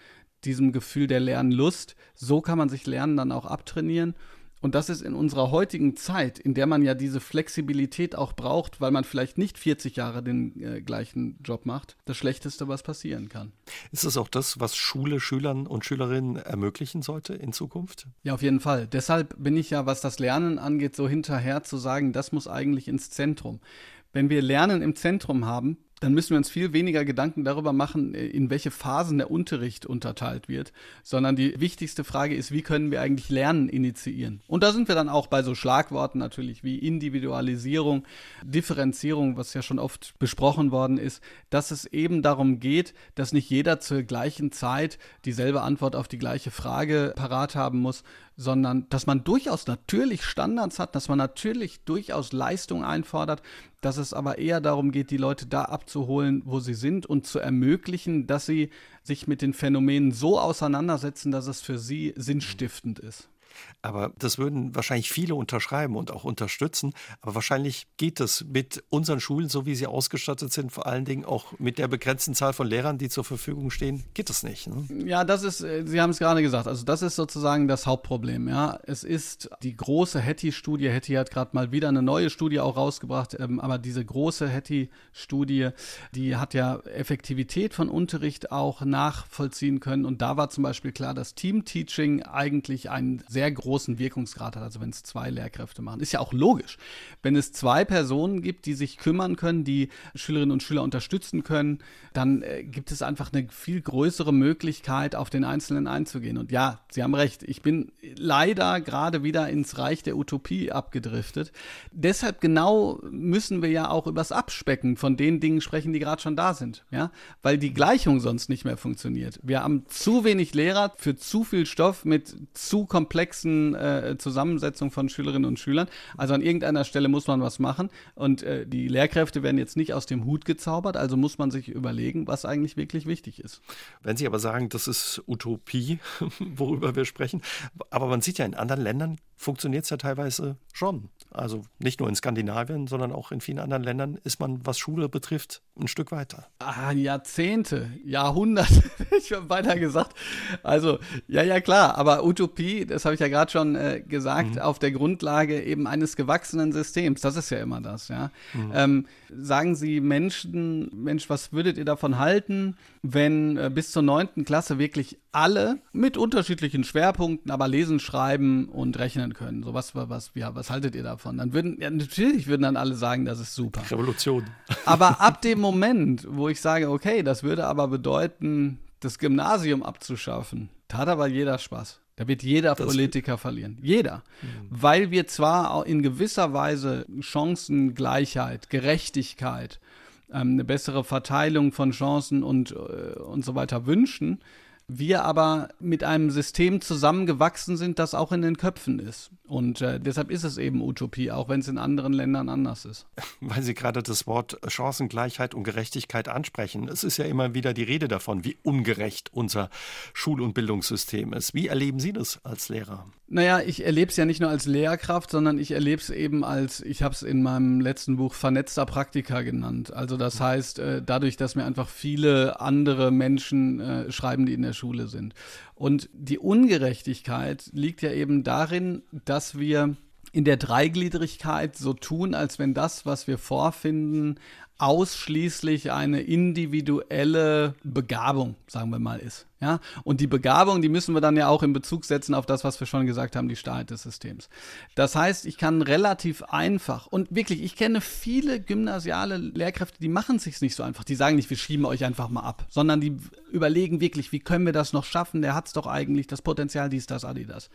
diesem Gefühl der Lernlust. So kann man sich Lernen dann auch abtrainieren. Und das ist in unserer heutigen Zeit, in der man ja diese Flexibilität auch braucht, weil man vielleicht nicht 40 Jahre den äh, gleichen Job macht, das Schlechteste, was passieren kann. Ist es auch das, was Schule Schülern und Schülerinnen ermöglichen sollte in Zukunft? Ja, auf jeden Fall. Deshalb bin ich ja, was das Lernen angeht, so hinterher zu sagen, das muss eigentlich ins Zentrum. Wenn wir Lernen im Zentrum haben, dann müssen wir uns viel weniger Gedanken darüber machen, äh, in welche Phasen der Unterricht unterteilt wird, sondern die wichtigste Frage ist, wie können wir eigentlich Lernen initiieren? Und da sind wir dann auch bei so Schlagworten natürlich wie Individualisierung, Differenzierung, was ja schon oft besprochen worden ist, dass es eben darum geht, dass nicht jeder zur gleichen Zeit dieselbe Antwort auf die gleiche Frage parat haben muss, sondern dass man durchaus natürlich Standards hat, dass man natürlich durchaus Leistung einfordert, dass es aber eher darum geht, die Leute da abzuholen, wo sie sind und zu ermöglichen, dass sie sich mit den Phänomenen so auseinandersetzen, dass es für sie sinnstiftend ist. Aber das würden wahrscheinlich viele unterschreiben und auch unterstützen. Aber wahrscheinlich geht es mit unseren Schulen, so wie sie ausgestattet sind, vor allen Dingen auch mit der begrenzten Zahl von Lehrern, die zur Verfügung stehen, geht es nicht. Ne? Ja, das ist, äh, Sie haben es gerade gesagt, also das ist sozusagen das Hauptproblem. Ja, es ist die große Hattie-Studie. Hattie hat gerade mal wieder eine neue Studie auch rausgebracht, ähm, aber diese große Hattie-Studie, die hat ja Effektivität von Unterricht auch nachvollziehen können. Und da war zum Beispiel klar, dass Team-Teaching eigentlich ein sehr großen Wirkungsgrad hat, also wenn es zwei Lehrkräfte machen. Ist ja auch logisch. Wenn es zwei Personen gibt, die sich kümmern können, die Schülerinnen und Schüler unterstützen können, dann äh, gibt es einfach eine viel größere Möglichkeit, auf den Einzelnen einzugehen. Und ja, Sie haben recht, ich bin leider gerade wieder ins Reich der Utopie abgedriftet. Deshalb genau müssen wir ja auch übers Abspecken von den Dingen sprechen, die gerade schon da sind, ja, weil die Gleichung sonst nicht mehr funktioniert. Wir haben zu wenig Lehrer für zu viel Stoff mit zu komplexen äh, Zusammensetzung von Schülerinnen und Schülern. Also an irgendeiner Stelle muss man was machen und äh, die Lehrkräfte werden jetzt nicht aus dem Hut gezaubert, also muss man sich überlegen, was eigentlich wirklich wichtig ist. Wenn Sie aber sagen, das ist Utopie, worüber wir sprechen, aber man sieht ja in anderen Ländern funktioniert es ja teilweise schon. Also nicht nur in Skandinavien, sondern auch in vielen anderen Ländern ist man, was Schule betrifft, ein Stück weiter. Ah, Jahrzehnte, Jahrhunderte, ich habe weiter gesagt. Also, ja, ja, klar, aber Utopie, das habe ich ja gerade schon äh, gesagt, mhm. auf der Grundlage eben eines gewachsenen Systems, das ist ja immer das, ja. Mhm. Ähm, sagen Sie Menschen, Mensch, was würdet ihr davon halten, wenn äh, bis zur neunten Klasse wirklich alle mit unterschiedlichen Schwerpunkten, aber lesen, schreiben und rechnen können? So was, was, ja, was haltet ihr davon? Davon. Dann würden, ja, natürlich würden dann alle sagen, das ist super. Revolution. Aber ab dem Moment, wo ich sage, okay, das würde aber bedeuten, das Gymnasium abzuschaffen, da hat aber jeder Spaß. Da wird jeder das Politiker verlieren. Jeder. Mhm. Weil wir zwar auch in gewisser Weise Chancengleichheit, Gerechtigkeit, ähm, eine bessere Verteilung von Chancen und, äh, und so weiter wünschen, wir aber mit einem System zusammengewachsen sind, das auch in den Köpfen ist. Und äh, deshalb ist es eben Utopie, auch wenn es in anderen Ländern anders ist. Weil Sie gerade das Wort Chancengleichheit und Gerechtigkeit ansprechen. Es ist ja immer wieder die Rede davon, wie ungerecht unser Schul- und Bildungssystem ist. Wie erleben Sie das als Lehrer? Naja, ich erlebe es ja nicht nur als Lehrkraft, sondern ich erlebe es eben als, ich habe es in meinem letzten Buch vernetzter Praktiker genannt. Also das heißt, äh, dadurch, dass mir einfach viele andere Menschen äh, schreiben, die in der Schule sind. Und die Ungerechtigkeit liegt ja eben darin, dass wir in der Dreigliedrigkeit so tun, als wenn das, was wir vorfinden, ausschließlich eine individuelle Begabung, sagen wir mal, ist. Ja? Und die Begabung, die müssen wir dann ja auch in Bezug setzen auf das, was wir schon gesagt haben, die Starrheit des Systems. Das heißt, ich kann relativ einfach und wirklich, ich kenne viele gymnasiale Lehrkräfte, die machen es sich nicht so einfach. Die sagen nicht, wir schieben euch einfach mal ab, sondern die überlegen wirklich, wie können wir das noch schaffen? Der hat es doch eigentlich, das Potenzial, dies, das, Adidas.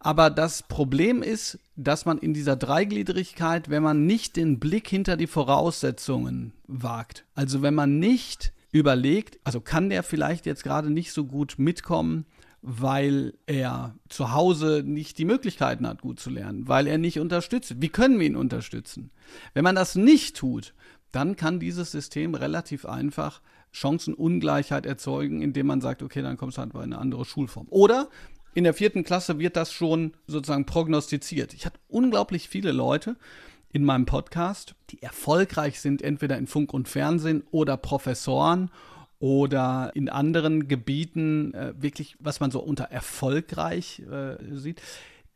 Aber das Problem ist, dass man in dieser Dreigliedrigkeit, wenn man nicht den Blick hinter die Voraussetzungen wagt, also wenn man nicht überlegt, also kann der vielleicht jetzt gerade nicht so gut mitkommen, weil er zu Hause nicht die Möglichkeiten hat, gut zu lernen, weil er nicht unterstützt. Wie können wir ihn unterstützen? Wenn man das nicht tut, dann kann dieses System relativ einfach Chancenungleichheit erzeugen, indem man sagt, okay, dann kommst du halt bei einer andere Schulform. Oder in der vierten Klasse wird das schon sozusagen prognostiziert. Ich hatte unglaublich viele Leute in meinem Podcast, die erfolgreich sind, entweder in Funk und Fernsehen oder Professoren oder in anderen Gebieten, äh, wirklich, was man so unter erfolgreich äh, sieht,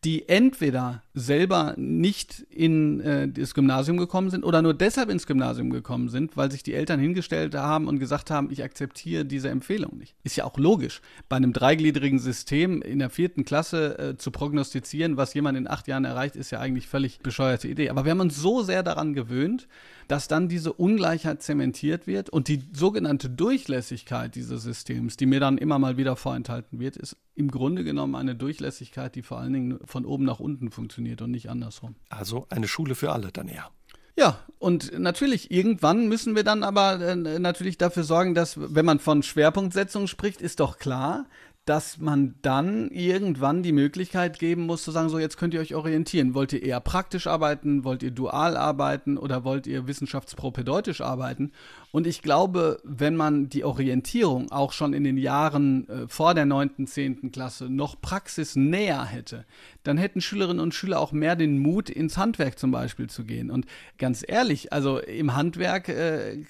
die entweder selber nicht in äh, das Gymnasium gekommen sind oder nur deshalb ins Gymnasium gekommen sind, weil sich die Eltern hingestellt haben und gesagt haben, ich akzeptiere diese Empfehlung nicht. Ist ja auch logisch, bei einem dreigliedrigen System in der vierten Klasse äh, zu prognostizieren, was jemand in acht Jahren erreicht, ist ja eigentlich völlig bescheuerte Idee. Aber wir haben uns so sehr daran gewöhnt, dass dann diese Ungleichheit zementiert wird und die sogenannte Durchlässigkeit dieses Systems, die mir dann immer mal wieder vorenthalten wird, ist im Grunde genommen eine Durchlässigkeit, die vor allen Dingen von oben nach unten funktioniert und nicht andersrum. Also eine Schule für alle dann eher. Ja, und natürlich, irgendwann müssen wir dann aber äh, natürlich dafür sorgen, dass, wenn man von Schwerpunktsetzung spricht, ist doch klar, dass man dann irgendwann die Möglichkeit geben muss zu sagen, so jetzt könnt ihr euch orientieren. Wollt ihr eher praktisch arbeiten, wollt ihr dual arbeiten oder wollt ihr wissenschaftspropedeutisch arbeiten? Und ich glaube, wenn man die Orientierung auch schon in den Jahren äh, vor der 9., 10. Klasse noch praxisnäher hätte, dann hätten Schülerinnen und Schüler auch mehr den Mut, ins Handwerk zum Beispiel zu gehen. Und ganz ehrlich, also im Handwerk äh,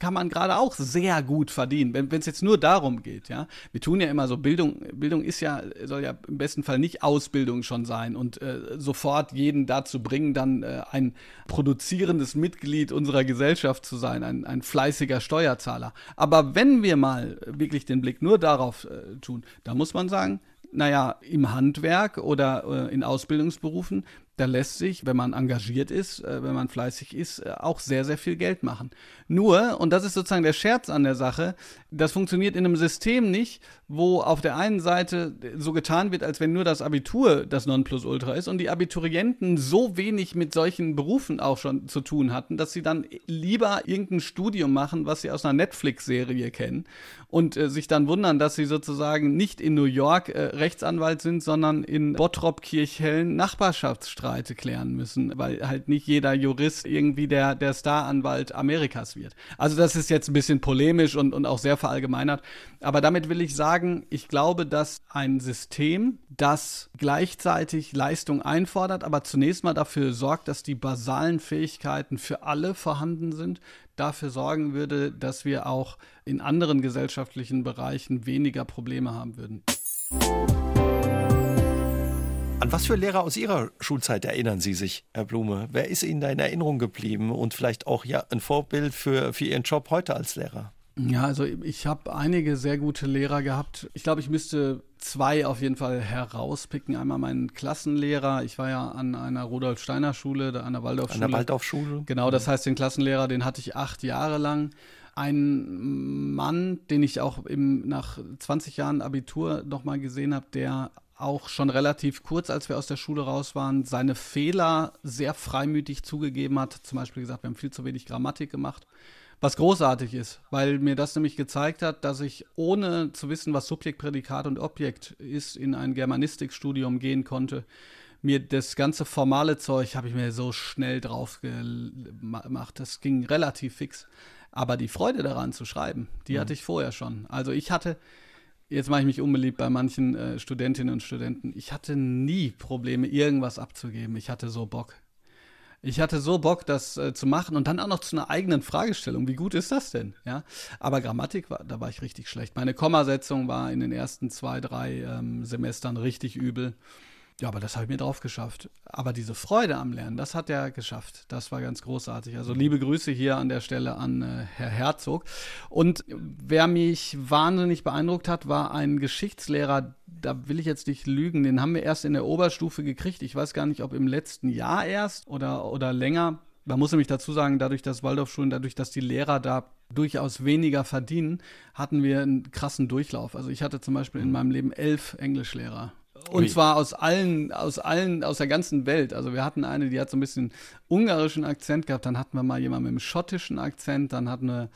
kann man gerade auch sehr gut verdienen, wenn es jetzt nur darum geht. Ja, wir tun ja immer so Bildung. Bildung ist ja soll ja im besten Fall nicht Ausbildung schon sein und äh, sofort jeden dazu bringen, dann äh, ein produzierendes Mitglied unserer Gesellschaft zu sein, ein, ein fleißiger Steuerzahler. Aber wenn wir mal wirklich den Blick nur darauf äh, tun, da muss man sagen, naja, im Handwerk oder äh, in Ausbildungsberufen, da lässt sich, wenn man engagiert ist, äh, wenn man fleißig ist, äh, auch sehr, sehr viel Geld machen. Nur, und das ist sozusagen der Scherz an der Sache, das funktioniert in einem System nicht, wo auf der einen Seite so getan wird, als wenn nur das Abitur das Nonplusultra ist und die Abiturienten so wenig mit solchen Berufen auch schon zu tun hatten, dass sie dann lieber irgendein Studium machen, was sie aus einer Netflix-Serie kennen und äh, sich dann wundern, dass sie sozusagen nicht in New York äh, Rechtsanwalt sind, sondern in Bottrop-Kirchhellen Nachbarschaftsstreite klären müssen, weil halt nicht jeder Jurist irgendwie der, der Staranwalt Amerikas wird. Also das ist jetzt ein bisschen polemisch und, und auch sehr verallgemeinert. Aber damit will ich sagen, ich glaube, dass ein System, das gleichzeitig Leistung einfordert, aber zunächst mal dafür sorgt, dass die basalen Fähigkeiten für alle vorhanden sind, dafür sorgen würde, dass wir auch in anderen gesellschaftlichen Bereichen weniger Probleme haben würden. An was für Lehrer aus Ihrer Schulzeit erinnern Sie sich, Herr Blume? Wer ist Ihnen da in Erinnerung geblieben und vielleicht auch ja ein Vorbild für, für Ihren Job heute als Lehrer? Ja, also ich habe einige sehr gute Lehrer gehabt. Ich glaube, ich müsste zwei auf jeden Fall herauspicken. Einmal meinen Klassenlehrer. Ich war ja an einer Rudolf Steiner Schule, an der Waldorfschule. An der Waldorfschule. Genau, das heißt, den Klassenlehrer, den hatte ich acht Jahre lang. Ein Mann, den ich auch im, nach 20 Jahren Abitur nochmal gesehen habe, der auch schon relativ kurz, als wir aus der Schule raus waren, seine Fehler sehr freimütig zugegeben hat. Zum Beispiel gesagt, wir haben viel zu wenig Grammatik gemacht. Was großartig ist, weil mir das nämlich gezeigt hat, dass ich ohne zu wissen, was Subjekt, Prädikat und Objekt ist, in ein Germanistikstudium gehen konnte. Mir das ganze formale Zeug habe ich mir so schnell drauf gemacht. Das ging relativ fix. Aber die Freude daran zu schreiben, die mhm. hatte ich vorher schon. Also ich hatte, jetzt mache ich mich unbeliebt bei manchen äh, Studentinnen und Studenten, ich hatte nie Probleme, irgendwas abzugeben. Ich hatte so Bock. Ich hatte so Bock, das äh, zu machen und dann auch noch zu einer eigenen Fragestellung. Wie gut ist das denn? Ja, aber Grammatik war, da war ich richtig schlecht. Meine Kommasetzung war in den ersten zwei, drei ähm, Semestern richtig übel. Ja, aber das habe ich mir drauf geschafft. Aber diese Freude am Lernen, das hat er geschafft. Das war ganz großartig. Also liebe Grüße hier an der Stelle an äh, Herr Herzog. Und wer mich wahnsinnig beeindruckt hat, war ein Geschichtslehrer, da will ich jetzt nicht lügen, den haben wir erst in der Oberstufe gekriegt. Ich weiß gar nicht, ob im letzten Jahr erst oder, oder länger. Man muss nämlich dazu sagen, dadurch, dass Waldorfschulen, dadurch, dass die Lehrer da durchaus weniger verdienen, hatten wir einen krassen Durchlauf. Also ich hatte zum Beispiel in meinem Leben elf Englischlehrer. Und Ui. zwar aus allen, aus allen, aus der ganzen Welt. Also wir hatten eine, die hat so ein bisschen ungarischen Akzent gehabt, dann hatten wir mal jemanden mit einem schottischen Akzent, dann hatten wir,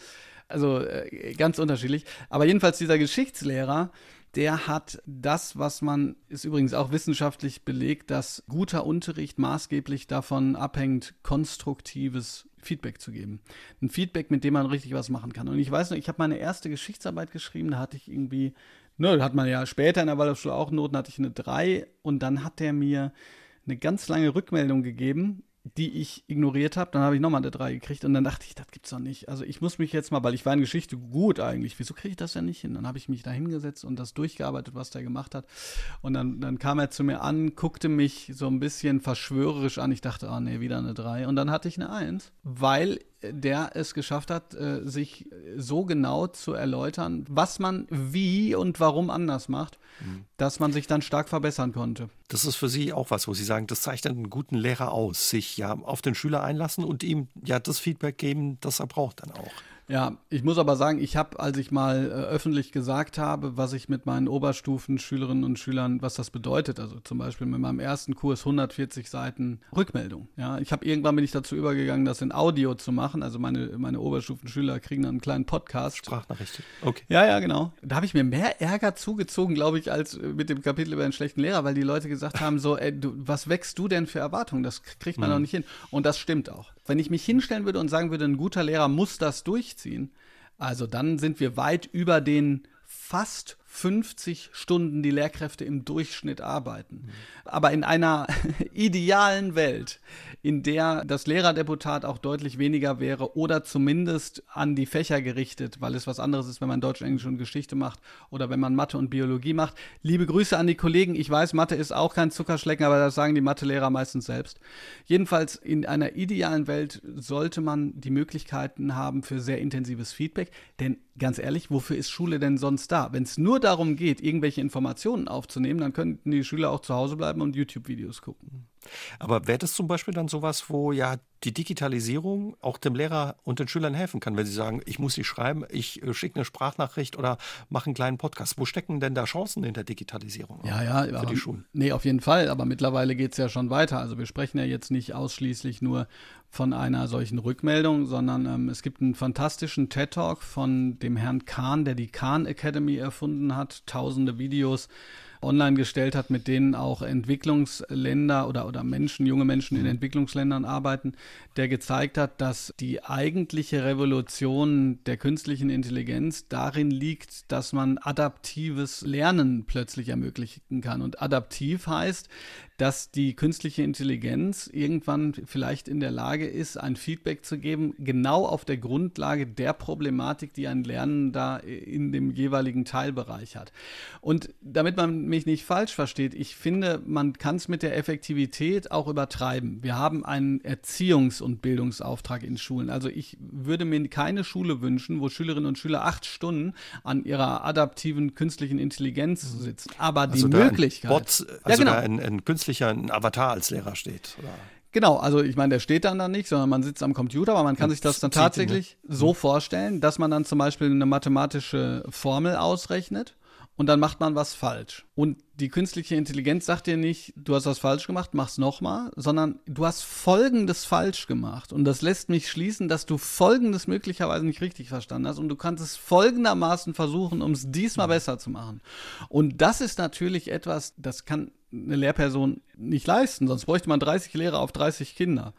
also äh, ganz unterschiedlich. Aber jedenfalls dieser Geschichtslehrer, der hat das, was man, ist übrigens auch wissenschaftlich belegt, dass guter Unterricht maßgeblich davon abhängt, konstruktives Feedback zu geben. Ein Feedback, mit dem man richtig was machen kann. Und ich weiß noch, ich habe meine erste Geschichtsarbeit geschrieben, da hatte ich irgendwie, ne, hat man ja später in der Waldorfschule auch Noten, hatte ich eine 3 und dann hat der mir eine ganz lange Rückmeldung gegeben die ich ignoriert habe. Dann habe ich nochmal eine 3 gekriegt und dann dachte ich, das gibt's doch nicht. Also ich muss mich jetzt mal, weil ich war in Geschichte gut eigentlich. Wieso kriege ich das ja nicht hin? Dann habe ich mich da hingesetzt und das durchgearbeitet, was der gemacht hat. Und dann, dann kam er zu mir an, guckte mich so ein bisschen verschwörerisch an. Ich dachte, ah oh, nee, wieder eine 3. Und dann hatte ich eine 1, weil der es geschafft hat, äh, sich so genau zu erläutern, was man wie und warum anders macht, mhm. dass man sich dann stark verbessern konnte. Das ist für Sie auch was, wo Sie sagen, das zeichnet einen guten Lehrer aus, sich ja auf den Schüler einlassen und ihm ja das Feedback geben, das er braucht dann auch. Ja, ich muss aber sagen, ich habe, als ich mal äh, öffentlich gesagt habe, was ich mit meinen Oberstufen-Schülerinnen und Schülern, was das bedeutet, also zum Beispiel mit meinem ersten Kurs 140 Seiten Rückmeldung. Ja, ich habe irgendwann bin ich dazu übergegangen, das in Audio zu machen. Also meine, meine Oberstufen-Schüler kriegen dann einen kleinen Podcast. Sprachnachricht. Okay. Ja, ja, genau. Da habe ich mir mehr Ärger zugezogen, glaube ich, als mit dem Kapitel über einen schlechten Lehrer, weil die Leute gesagt haben, so, ey, du, was wächst du denn für Erwartungen? Das kriegt man mhm. doch nicht hin. Und das stimmt auch. Wenn ich mich hinstellen würde und sagen würde, ein guter Lehrer muss das durchziehen, also dann sind wir weit über den fast 50 Stunden die Lehrkräfte im Durchschnitt arbeiten. Aber in einer idealen Welt, in der das Lehrerdeputat auch deutlich weniger wäre oder zumindest an die Fächer gerichtet, weil es was anderes ist, wenn man Deutsch, Englisch und Geschichte macht oder wenn man Mathe und Biologie macht. Liebe Grüße an die Kollegen. Ich weiß, Mathe ist auch kein Zuckerschlecken, aber das sagen die Mathelehrer meistens selbst. Jedenfalls in einer idealen Welt sollte man die Möglichkeiten haben für sehr intensives Feedback, denn ganz ehrlich, wofür ist Schule denn sonst da? Wenn es nur darum geht, irgendwelche Informationen aufzunehmen, dann könnten die Schüler auch zu Hause bleiben und YouTube-Videos gucken. Aber wäre das zum Beispiel dann sowas, wo ja die Digitalisierung auch dem Lehrer und den Schülern helfen kann, wenn sie sagen, ich muss sie schreiben, ich äh, schicke eine Sprachnachricht oder mache einen kleinen Podcast. Wo stecken denn da Chancen in der Digitalisierung? Ja, ja, für die Schulen. Nee, auf jeden Fall. Aber mittlerweile geht es ja schon weiter. Also wir sprechen ja jetzt nicht ausschließlich nur von einer solchen Rückmeldung, sondern ähm, es gibt einen fantastischen TED-Talk von dem Herrn Kahn, der die Kahn Academy erfunden hat. Tausende Videos online gestellt hat, mit denen auch Entwicklungsländer oder, oder Menschen, junge Menschen in mhm. Entwicklungsländern arbeiten, der gezeigt hat, dass die eigentliche Revolution der künstlichen Intelligenz darin liegt, dass man adaptives Lernen plötzlich ermöglichen kann. Und adaptiv heißt, dass die künstliche Intelligenz irgendwann vielleicht in der Lage ist, ein Feedback zu geben, genau auf der Grundlage der Problematik, die ein Lernender in dem jeweiligen Teilbereich hat. Und damit man mich nicht falsch versteht, ich finde, man kann es mit der Effektivität auch übertreiben. Wir haben einen Erziehungs- und Bildungsauftrag in Schulen. Also ich würde mir keine Schule wünschen, wo Schülerinnen und Schüler acht Stunden an ihrer adaptiven künstlichen Intelligenz sitzen. Aber also die Möglichkeit. Bot, also ja, genau. ein, ein künstlicher ein Avatar als Lehrer steht. Oder? Genau, also ich meine, der steht dann da nicht, sondern man sitzt am Computer, aber man kann sich das dann tatsächlich so mhm. vorstellen, dass man dann zum Beispiel eine mathematische Formel ausrechnet und dann macht man was falsch. Und die künstliche Intelligenz sagt dir nicht, du hast was falsch gemacht, mach's nochmal, sondern du hast Folgendes falsch gemacht. Und das lässt mich schließen, dass du Folgendes möglicherweise nicht richtig verstanden hast und du kannst es folgendermaßen versuchen, um es diesmal mhm. besser zu machen. Und das ist natürlich etwas, das kann eine Lehrperson nicht leisten, sonst bräuchte man 30 Lehrer auf 30 Kinder.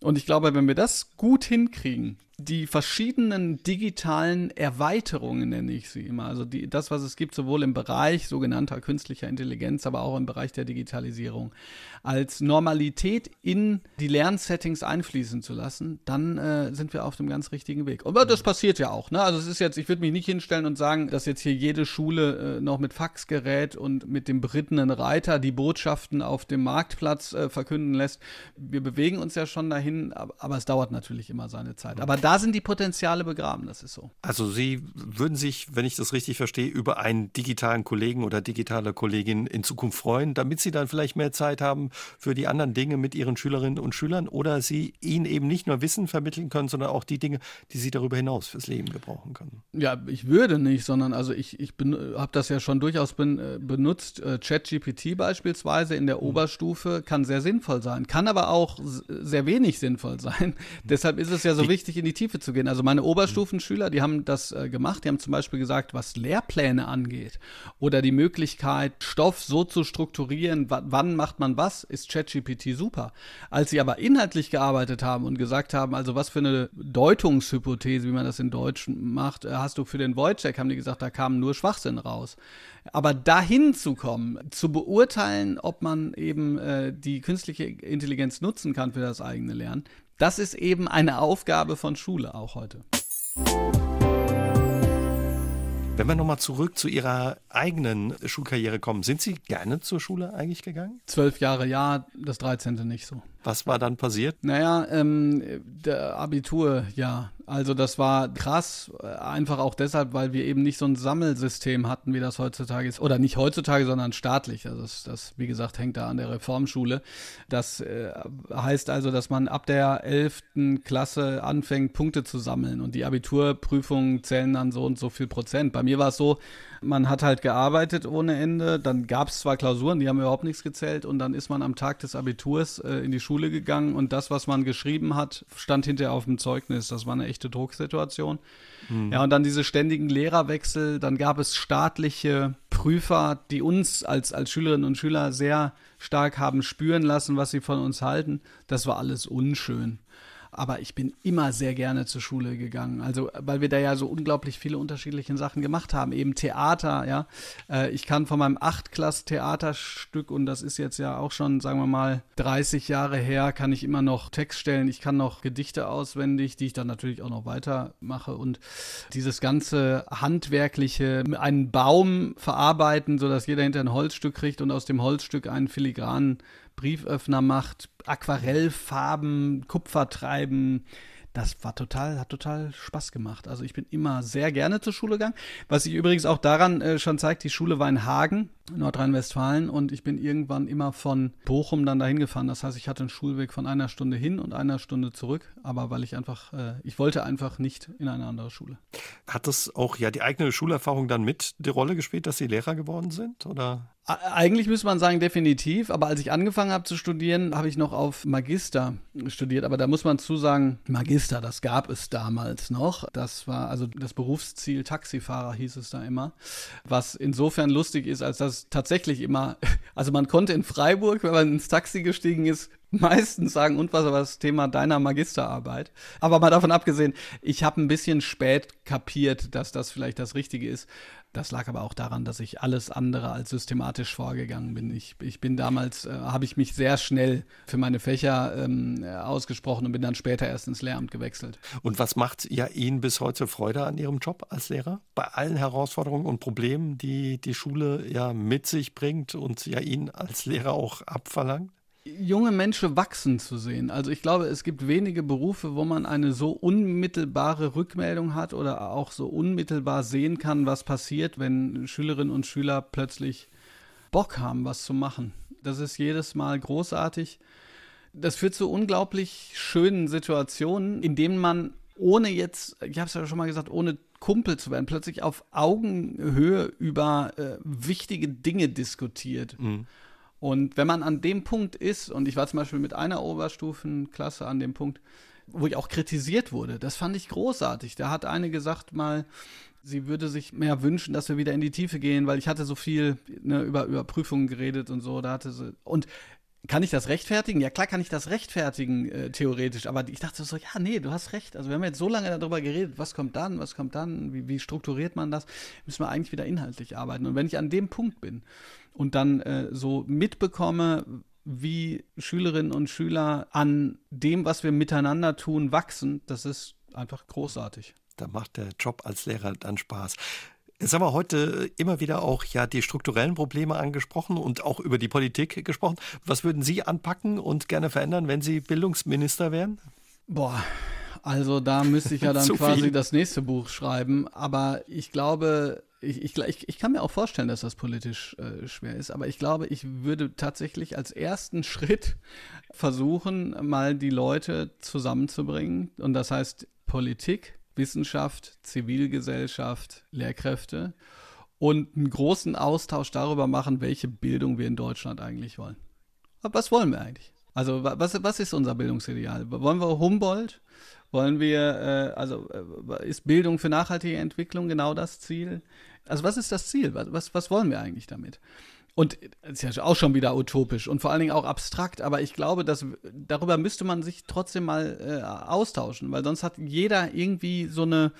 Und ich glaube, wenn wir das gut hinkriegen, die verschiedenen digitalen Erweiterungen, nenne ich sie immer. Also die, das, was es gibt, sowohl im Bereich sogenannter künstlicher Intelligenz, aber auch im Bereich der Digitalisierung, als Normalität in die Lernsettings einfließen zu lassen, dann äh, sind wir auf dem ganz richtigen Weg. Aber das passiert ja auch. Ne? Also es ist jetzt, ich würde mich nicht hinstellen und sagen, dass jetzt hier jede Schule äh, noch mit Faxgerät und mit dem berittenen Reiter die Botschaften auf dem Marktplatz äh, verkünden lässt. Wir bewegen uns ja schon dahin, aber, aber es dauert natürlich immer seine Zeit. Aber da sind die Potenziale begraben, das ist so. Also Sie würden sich, wenn ich das richtig verstehe, über einen digitalen Kollegen oder digitale Kollegin in Zukunft freuen, damit Sie dann vielleicht mehr Zeit haben für die anderen Dinge mit Ihren Schülerinnen und Schülern oder Sie ihnen eben nicht nur Wissen vermitteln können, sondern auch die Dinge, die Sie darüber hinaus fürs Leben gebrauchen können. Ja, ich würde nicht, sondern also ich, ich habe das ja schon durchaus ben, äh, benutzt. Äh, ChatGPT beispielsweise in der mhm. Oberstufe kann sehr sinnvoll sein, kann aber auch sehr wenig sinnvoll sein. Mhm. Deshalb ist es ja so die, wichtig, in die Tiefe zu gehen. Also meine Oberstufenschüler, die haben das äh, gemacht, die haben zum Beispiel gesagt, was Lehrpläne angeht oder die Möglichkeit, Stoff so zu strukturieren, wann macht man was, ist ChatGPT super. Als sie aber inhaltlich gearbeitet haben und gesagt haben, also was für eine Deutungshypothese, wie man das in Deutsch macht, äh, hast du für den Wojciech, haben die gesagt, da kam nur Schwachsinn raus. Aber dahin zu kommen, zu beurteilen, ob man eben äh, die künstliche Intelligenz nutzen kann für das eigene Lernen, das ist eben eine Aufgabe von Schule auch heute. Wenn wir nochmal zurück zu Ihrer eigenen Schulkarriere kommen, sind Sie gerne zur Schule eigentlich gegangen? Zwölf Jahre ja, das 13. nicht so. Was war dann passiert? Naja, ähm, der Abitur, ja. Also das war krass, äh, einfach auch deshalb, weil wir eben nicht so ein Sammelsystem hatten, wie das heutzutage ist. Oder nicht heutzutage, sondern staatlich. Also das, das wie gesagt, hängt da an der Reformschule. Das äh, heißt also, dass man ab der 11. Klasse anfängt, Punkte zu sammeln. Und die Abiturprüfungen zählen dann so und so viel Prozent. Bei mir war es so, man hat halt gearbeitet ohne Ende. Dann gab es zwar Klausuren, die haben überhaupt nichts gezählt. Und dann ist man am Tag des Abiturs äh, in die Schule gegangen. Und das, was man geschrieben hat, stand hinterher auf dem Zeugnis. Das war eine echte Drucksituation. Mhm. Ja, und dann diese ständigen Lehrerwechsel. Dann gab es staatliche Prüfer, die uns als, als Schülerinnen und Schüler sehr stark haben spüren lassen, was sie von uns halten. Das war alles unschön aber ich bin immer sehr gerne zur Schule gegangen. Also, weil wir da ja so unglaublich viele unterschiedliche Sachen gemacht haben. Eben Theater, ja. Äh, ich kann von meinem Achtklass-Theaterstück, und das ist jetzt ja auch schon, sagen wir mal, 30 Jahre her, kann ich immer noch Text stellen. Ich kann noch Gedichte auswendig, die ich dann natürlich auch noch weitermache. Und dieses ganze handwerkliche, einen Baum verarbeiten, sodass jeder hinter ein Holzstück kriegt und aus dem Holzstück einen filigranen Brieföffner macht, Aquarellfarben, Kupfertreiben. Das war total, hat total Spaß gemacht. Also ich bin immer sehr gerne zur Schule gegangen. Was sich übrigens auch daran äh, schon zeigt, die Schule war in Hagen, Nordrhein-Westfalen, und ich bin irgendwann immer von Bochum dann dahin gefahren. Das heißt, ich hatte einen Schulweg von einer Stunde hin und einer Stunde zurück, aber weil ich einfach, äh, ich wollte einfach nicht in eine andere Schule. Hat das auch ja die eigene Schulerfahrung dann mit die Rolle gespielt, dass Sie Lehrer geworden sind? Oder? Eigentlich müsste man sagen, definitiv. Aber als ich angefangen habe zu studieren, habe ich noch auf Magister studiert. Aber da muss man zu sagen, Magister, das gab es damals noch. Das war also das Berufsziel Taxifahrer, hieß es da immer. Was insofern lustig ist, als dass tatsächlich immer, also man konnte in Freiburg, wenn man ins Taxi gestiegen ist, meistens sagen, und was war das Thema deiner Magisterarbeit? Aber mal davon abgesehen, ich habe ein bisschen spät kapiert, dass das vielleicht das Richtige ist. Das lag aber auch daran, dass ich alles andere als systematisch vorgegangen bin. Ich, ich bin damals, äh, habe ich mich sehr schnell für meine Fächer ähm, ausgesprochen und bin dann später erst ins Lehramt gewechselt. Und was macht ja Ihnen bis heute Freude an Ihrem Job als Lehrer? Bei allen Herausforderungen und Problemen, die die Schule ja mit sich bringt und ja Ihnen als Lehrer auch abverlangt? Junge Menschen wachsen zu sehen. Also ich glaube, es gibt wenige Berufe, wo man eine so unmittelbare Rückmeldung hat oder auch so unmittelbar sehen kann, was passiert, wenn Schülerinnen und Schüler plötzlich Bock haben, was zu machen. Das ist jedes Mal großartig. Das führt zu unglaublich schönen Situationen, in denen man ohne jetzt, ich habe es ja schon mal gesagt, ohne Kumpel zu werden, plötzlich auf Augenhöhe über äh, wichtige Dinge diskutiert. Mhm. Und wenn man an dem Punkt ist, und ich war zum Beispiel mit einer Oberstufenklasse an dem Punkt, wo ich auch kritisiert wurde, das fand ich großartig. Da hat eine gesagt mal, sie würde sich mehr wünschen, dass wir wieder in die Tiefe gehen, weil ich hatte so viel ne, über, über Prüfungen geredet und so. Da hatte sie, und kann ich das rechtfertigen? Ja, klar kann ich das rechtfertigen, äh, theoretisch. Aber ich dachte so, ja, nee, du hast recht. Also wir haben jetzt so lange darüber geredet, was kommt dann, was kommt dann, wie, wie strukturiert man das? Müssen wir eigentlich wieder inhaltlich arbeiten. Und wenn ich an dem Punkt bin und dann äh, so mitbekomme, wie Schülerinnen und Schüler an dem, was wir miteinander tun, wachsen, das ist einfach großartig. Da macht der Job als Lehrer dann Spaß. Jetzt haben wir heute immer wieder auch ja die strukturellen Probleme angesprochen und auch über die Politik gesprochen. Was würden Sie anpacken und gerne verändern, wenn Sie Bildungsminister wären? Boah, also da müsste ich ja dann quasi viel. das nächste Buch schreiben. Aber ich glaube, ich, ich, ich kann mir auch vorstellen, dass das politisch äh, schwer ist. Aber ich glaube, ich würde tatsächlich als ersten Schritt versuchen, mal die Leute zusammenzubringen. Und das heißt Politik, Wissenschaft, Zivilgesellschaft, Lehrkräfte und einen großen Austausch darüber machen, welche Bildung wir in Deutschland eigentlich wollen. Was wollen wir eigentlich? Also was, was ist unser Bildungsideal? Wollen wir Humboldt? Wollen wir, äh, also äh, ist Bildung für nachhaltige Entwicklung genau das Ziel? Also was ist das Ziel? Was, was wollen wir eigentlich damit? Und ist ja auch schon wieder utopisch und vor allen Dingen auch abstrakt, aber ich glaube, dass darüber müsste man sich trotzdem mal äh, austauschen, weil sonst hat jeder irgendwie so eine,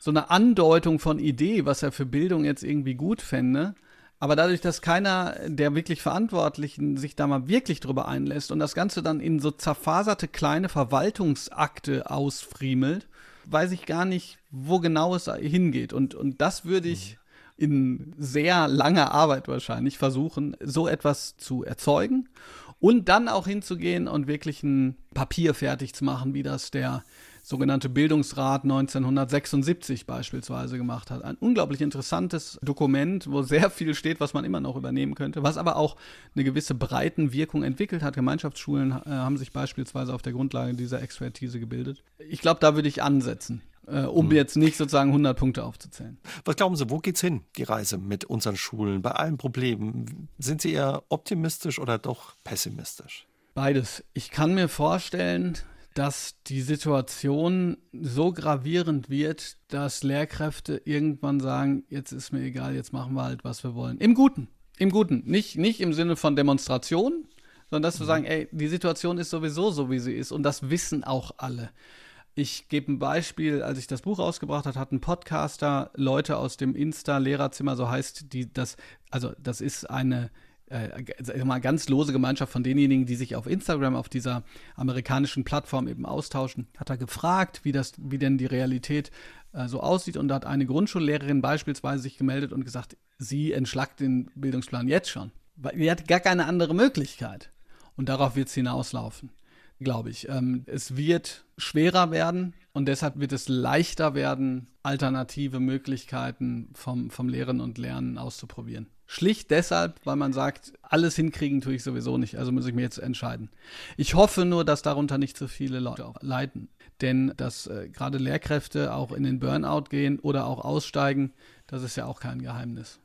so eine Andeutung von Idee, was er für Bildung jetzt irgendwie gut fände. Aber dadurch, dass keiner der wirklich Verantwortlichen sich da mal wirklich drüber einlässt und das Ganze dann in so zerfaserte kleine Verwaltungsakte ausfriemelt, weiß ich gar nicht, wo genau es hingeht. Und, und das würde ich mhm in sehr langer Arbeit wahrscheinlich versuchen, so etwas zu erzeugen und dann auch hinzugehen und wirklich ein Papier fertig zu machen, wie das der sogenannte Bildungsrat 1976 beispielsweise gemacht hat. Ein unglaublich interessantes Dokument, wo sehr viel steht, was man immer noch übernehmen könnte, was aber auch eine gewisse Breitenwirkung entwickelt hat. Gemeinschaftsschulen äh, haben sich beispielsweise auf der Grundlage dieser Expertise gebildet. Ich glaube, da würde ich ansetzen äh, um mhm. jetzt nicht sozusagen 100 Punkte aufzuzählen. Was glauben Sie, wo geht's hin, die Reise mit unseren Schulen, bei allen Problemen? Sind Sie eher optimistisch oder doch pessimistisch? Beides. Ich kann mir vorstellen, dass die Situation so gravierend wird, dass Lehrkräfte irgendwann sagen, jetzt ist mir egal, jetzt machen wir halt, was wir wollen. Im Guten. Im Guten. Nicht, nicht im Sinne von Demonstration, sondern dass wir mhm. sagen, ey, die Situation ist sowieso so, wie sie ist. Und das wissen auch alle. Ich gebe ein Beispiel, als ich das Buch rausgebracht hat ein Podcaster Leute aus dem Insta-Lehrerzimmer, so heißt die, das, also das ist eine äh, mal ganz lose Gemeinschaft von denjenigen, die sich auf Instagram, auf dieser amerikanischen Plattform eben austauschen, hat er gefragt, wie das, wie denn die Realität äh, so aussieht. Und da hat eine Grundschullehrerin beispielsweise sich gemeldet und gesagt, sie entschlackt den Bildungsplan jetzt schon. Weil sie hat gar keine andere Möglichkeit. Und darauf wird es hinauslaufen glaube ich. Ähm, es wird schwerer werden und deshalb wird es leichter werden, alternative Möglichkeiten vom, vom Lehren und Lernen auszuprobieren. Schlicht deshalb, weil man sagt, alles hinkriegen tue ich sowieso nicht, also muss ich mir jetzt entscheiden. Ich hoffe nur, dass darunter nicht so viele Leute leiden. Denn dass äh, gerade Lehrkräfte auch in den Burnout gehen oder auch aussteigen, das ist ja auch kein Geheimnis.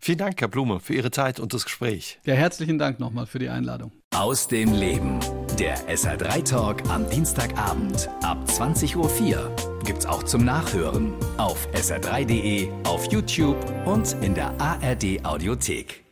Vielen Dank, Herr Blume, für Ihre Zeit und das Gespräch. Ja, herzlichen Dank nochmal für die Einladung. Aus dem Leben. Der SR3 Talk am Dienstagabend ab 20.04 Uhr gibt's auch zum Nachhören auf sr3.de, auf YouTube und in der ARD Audiothek.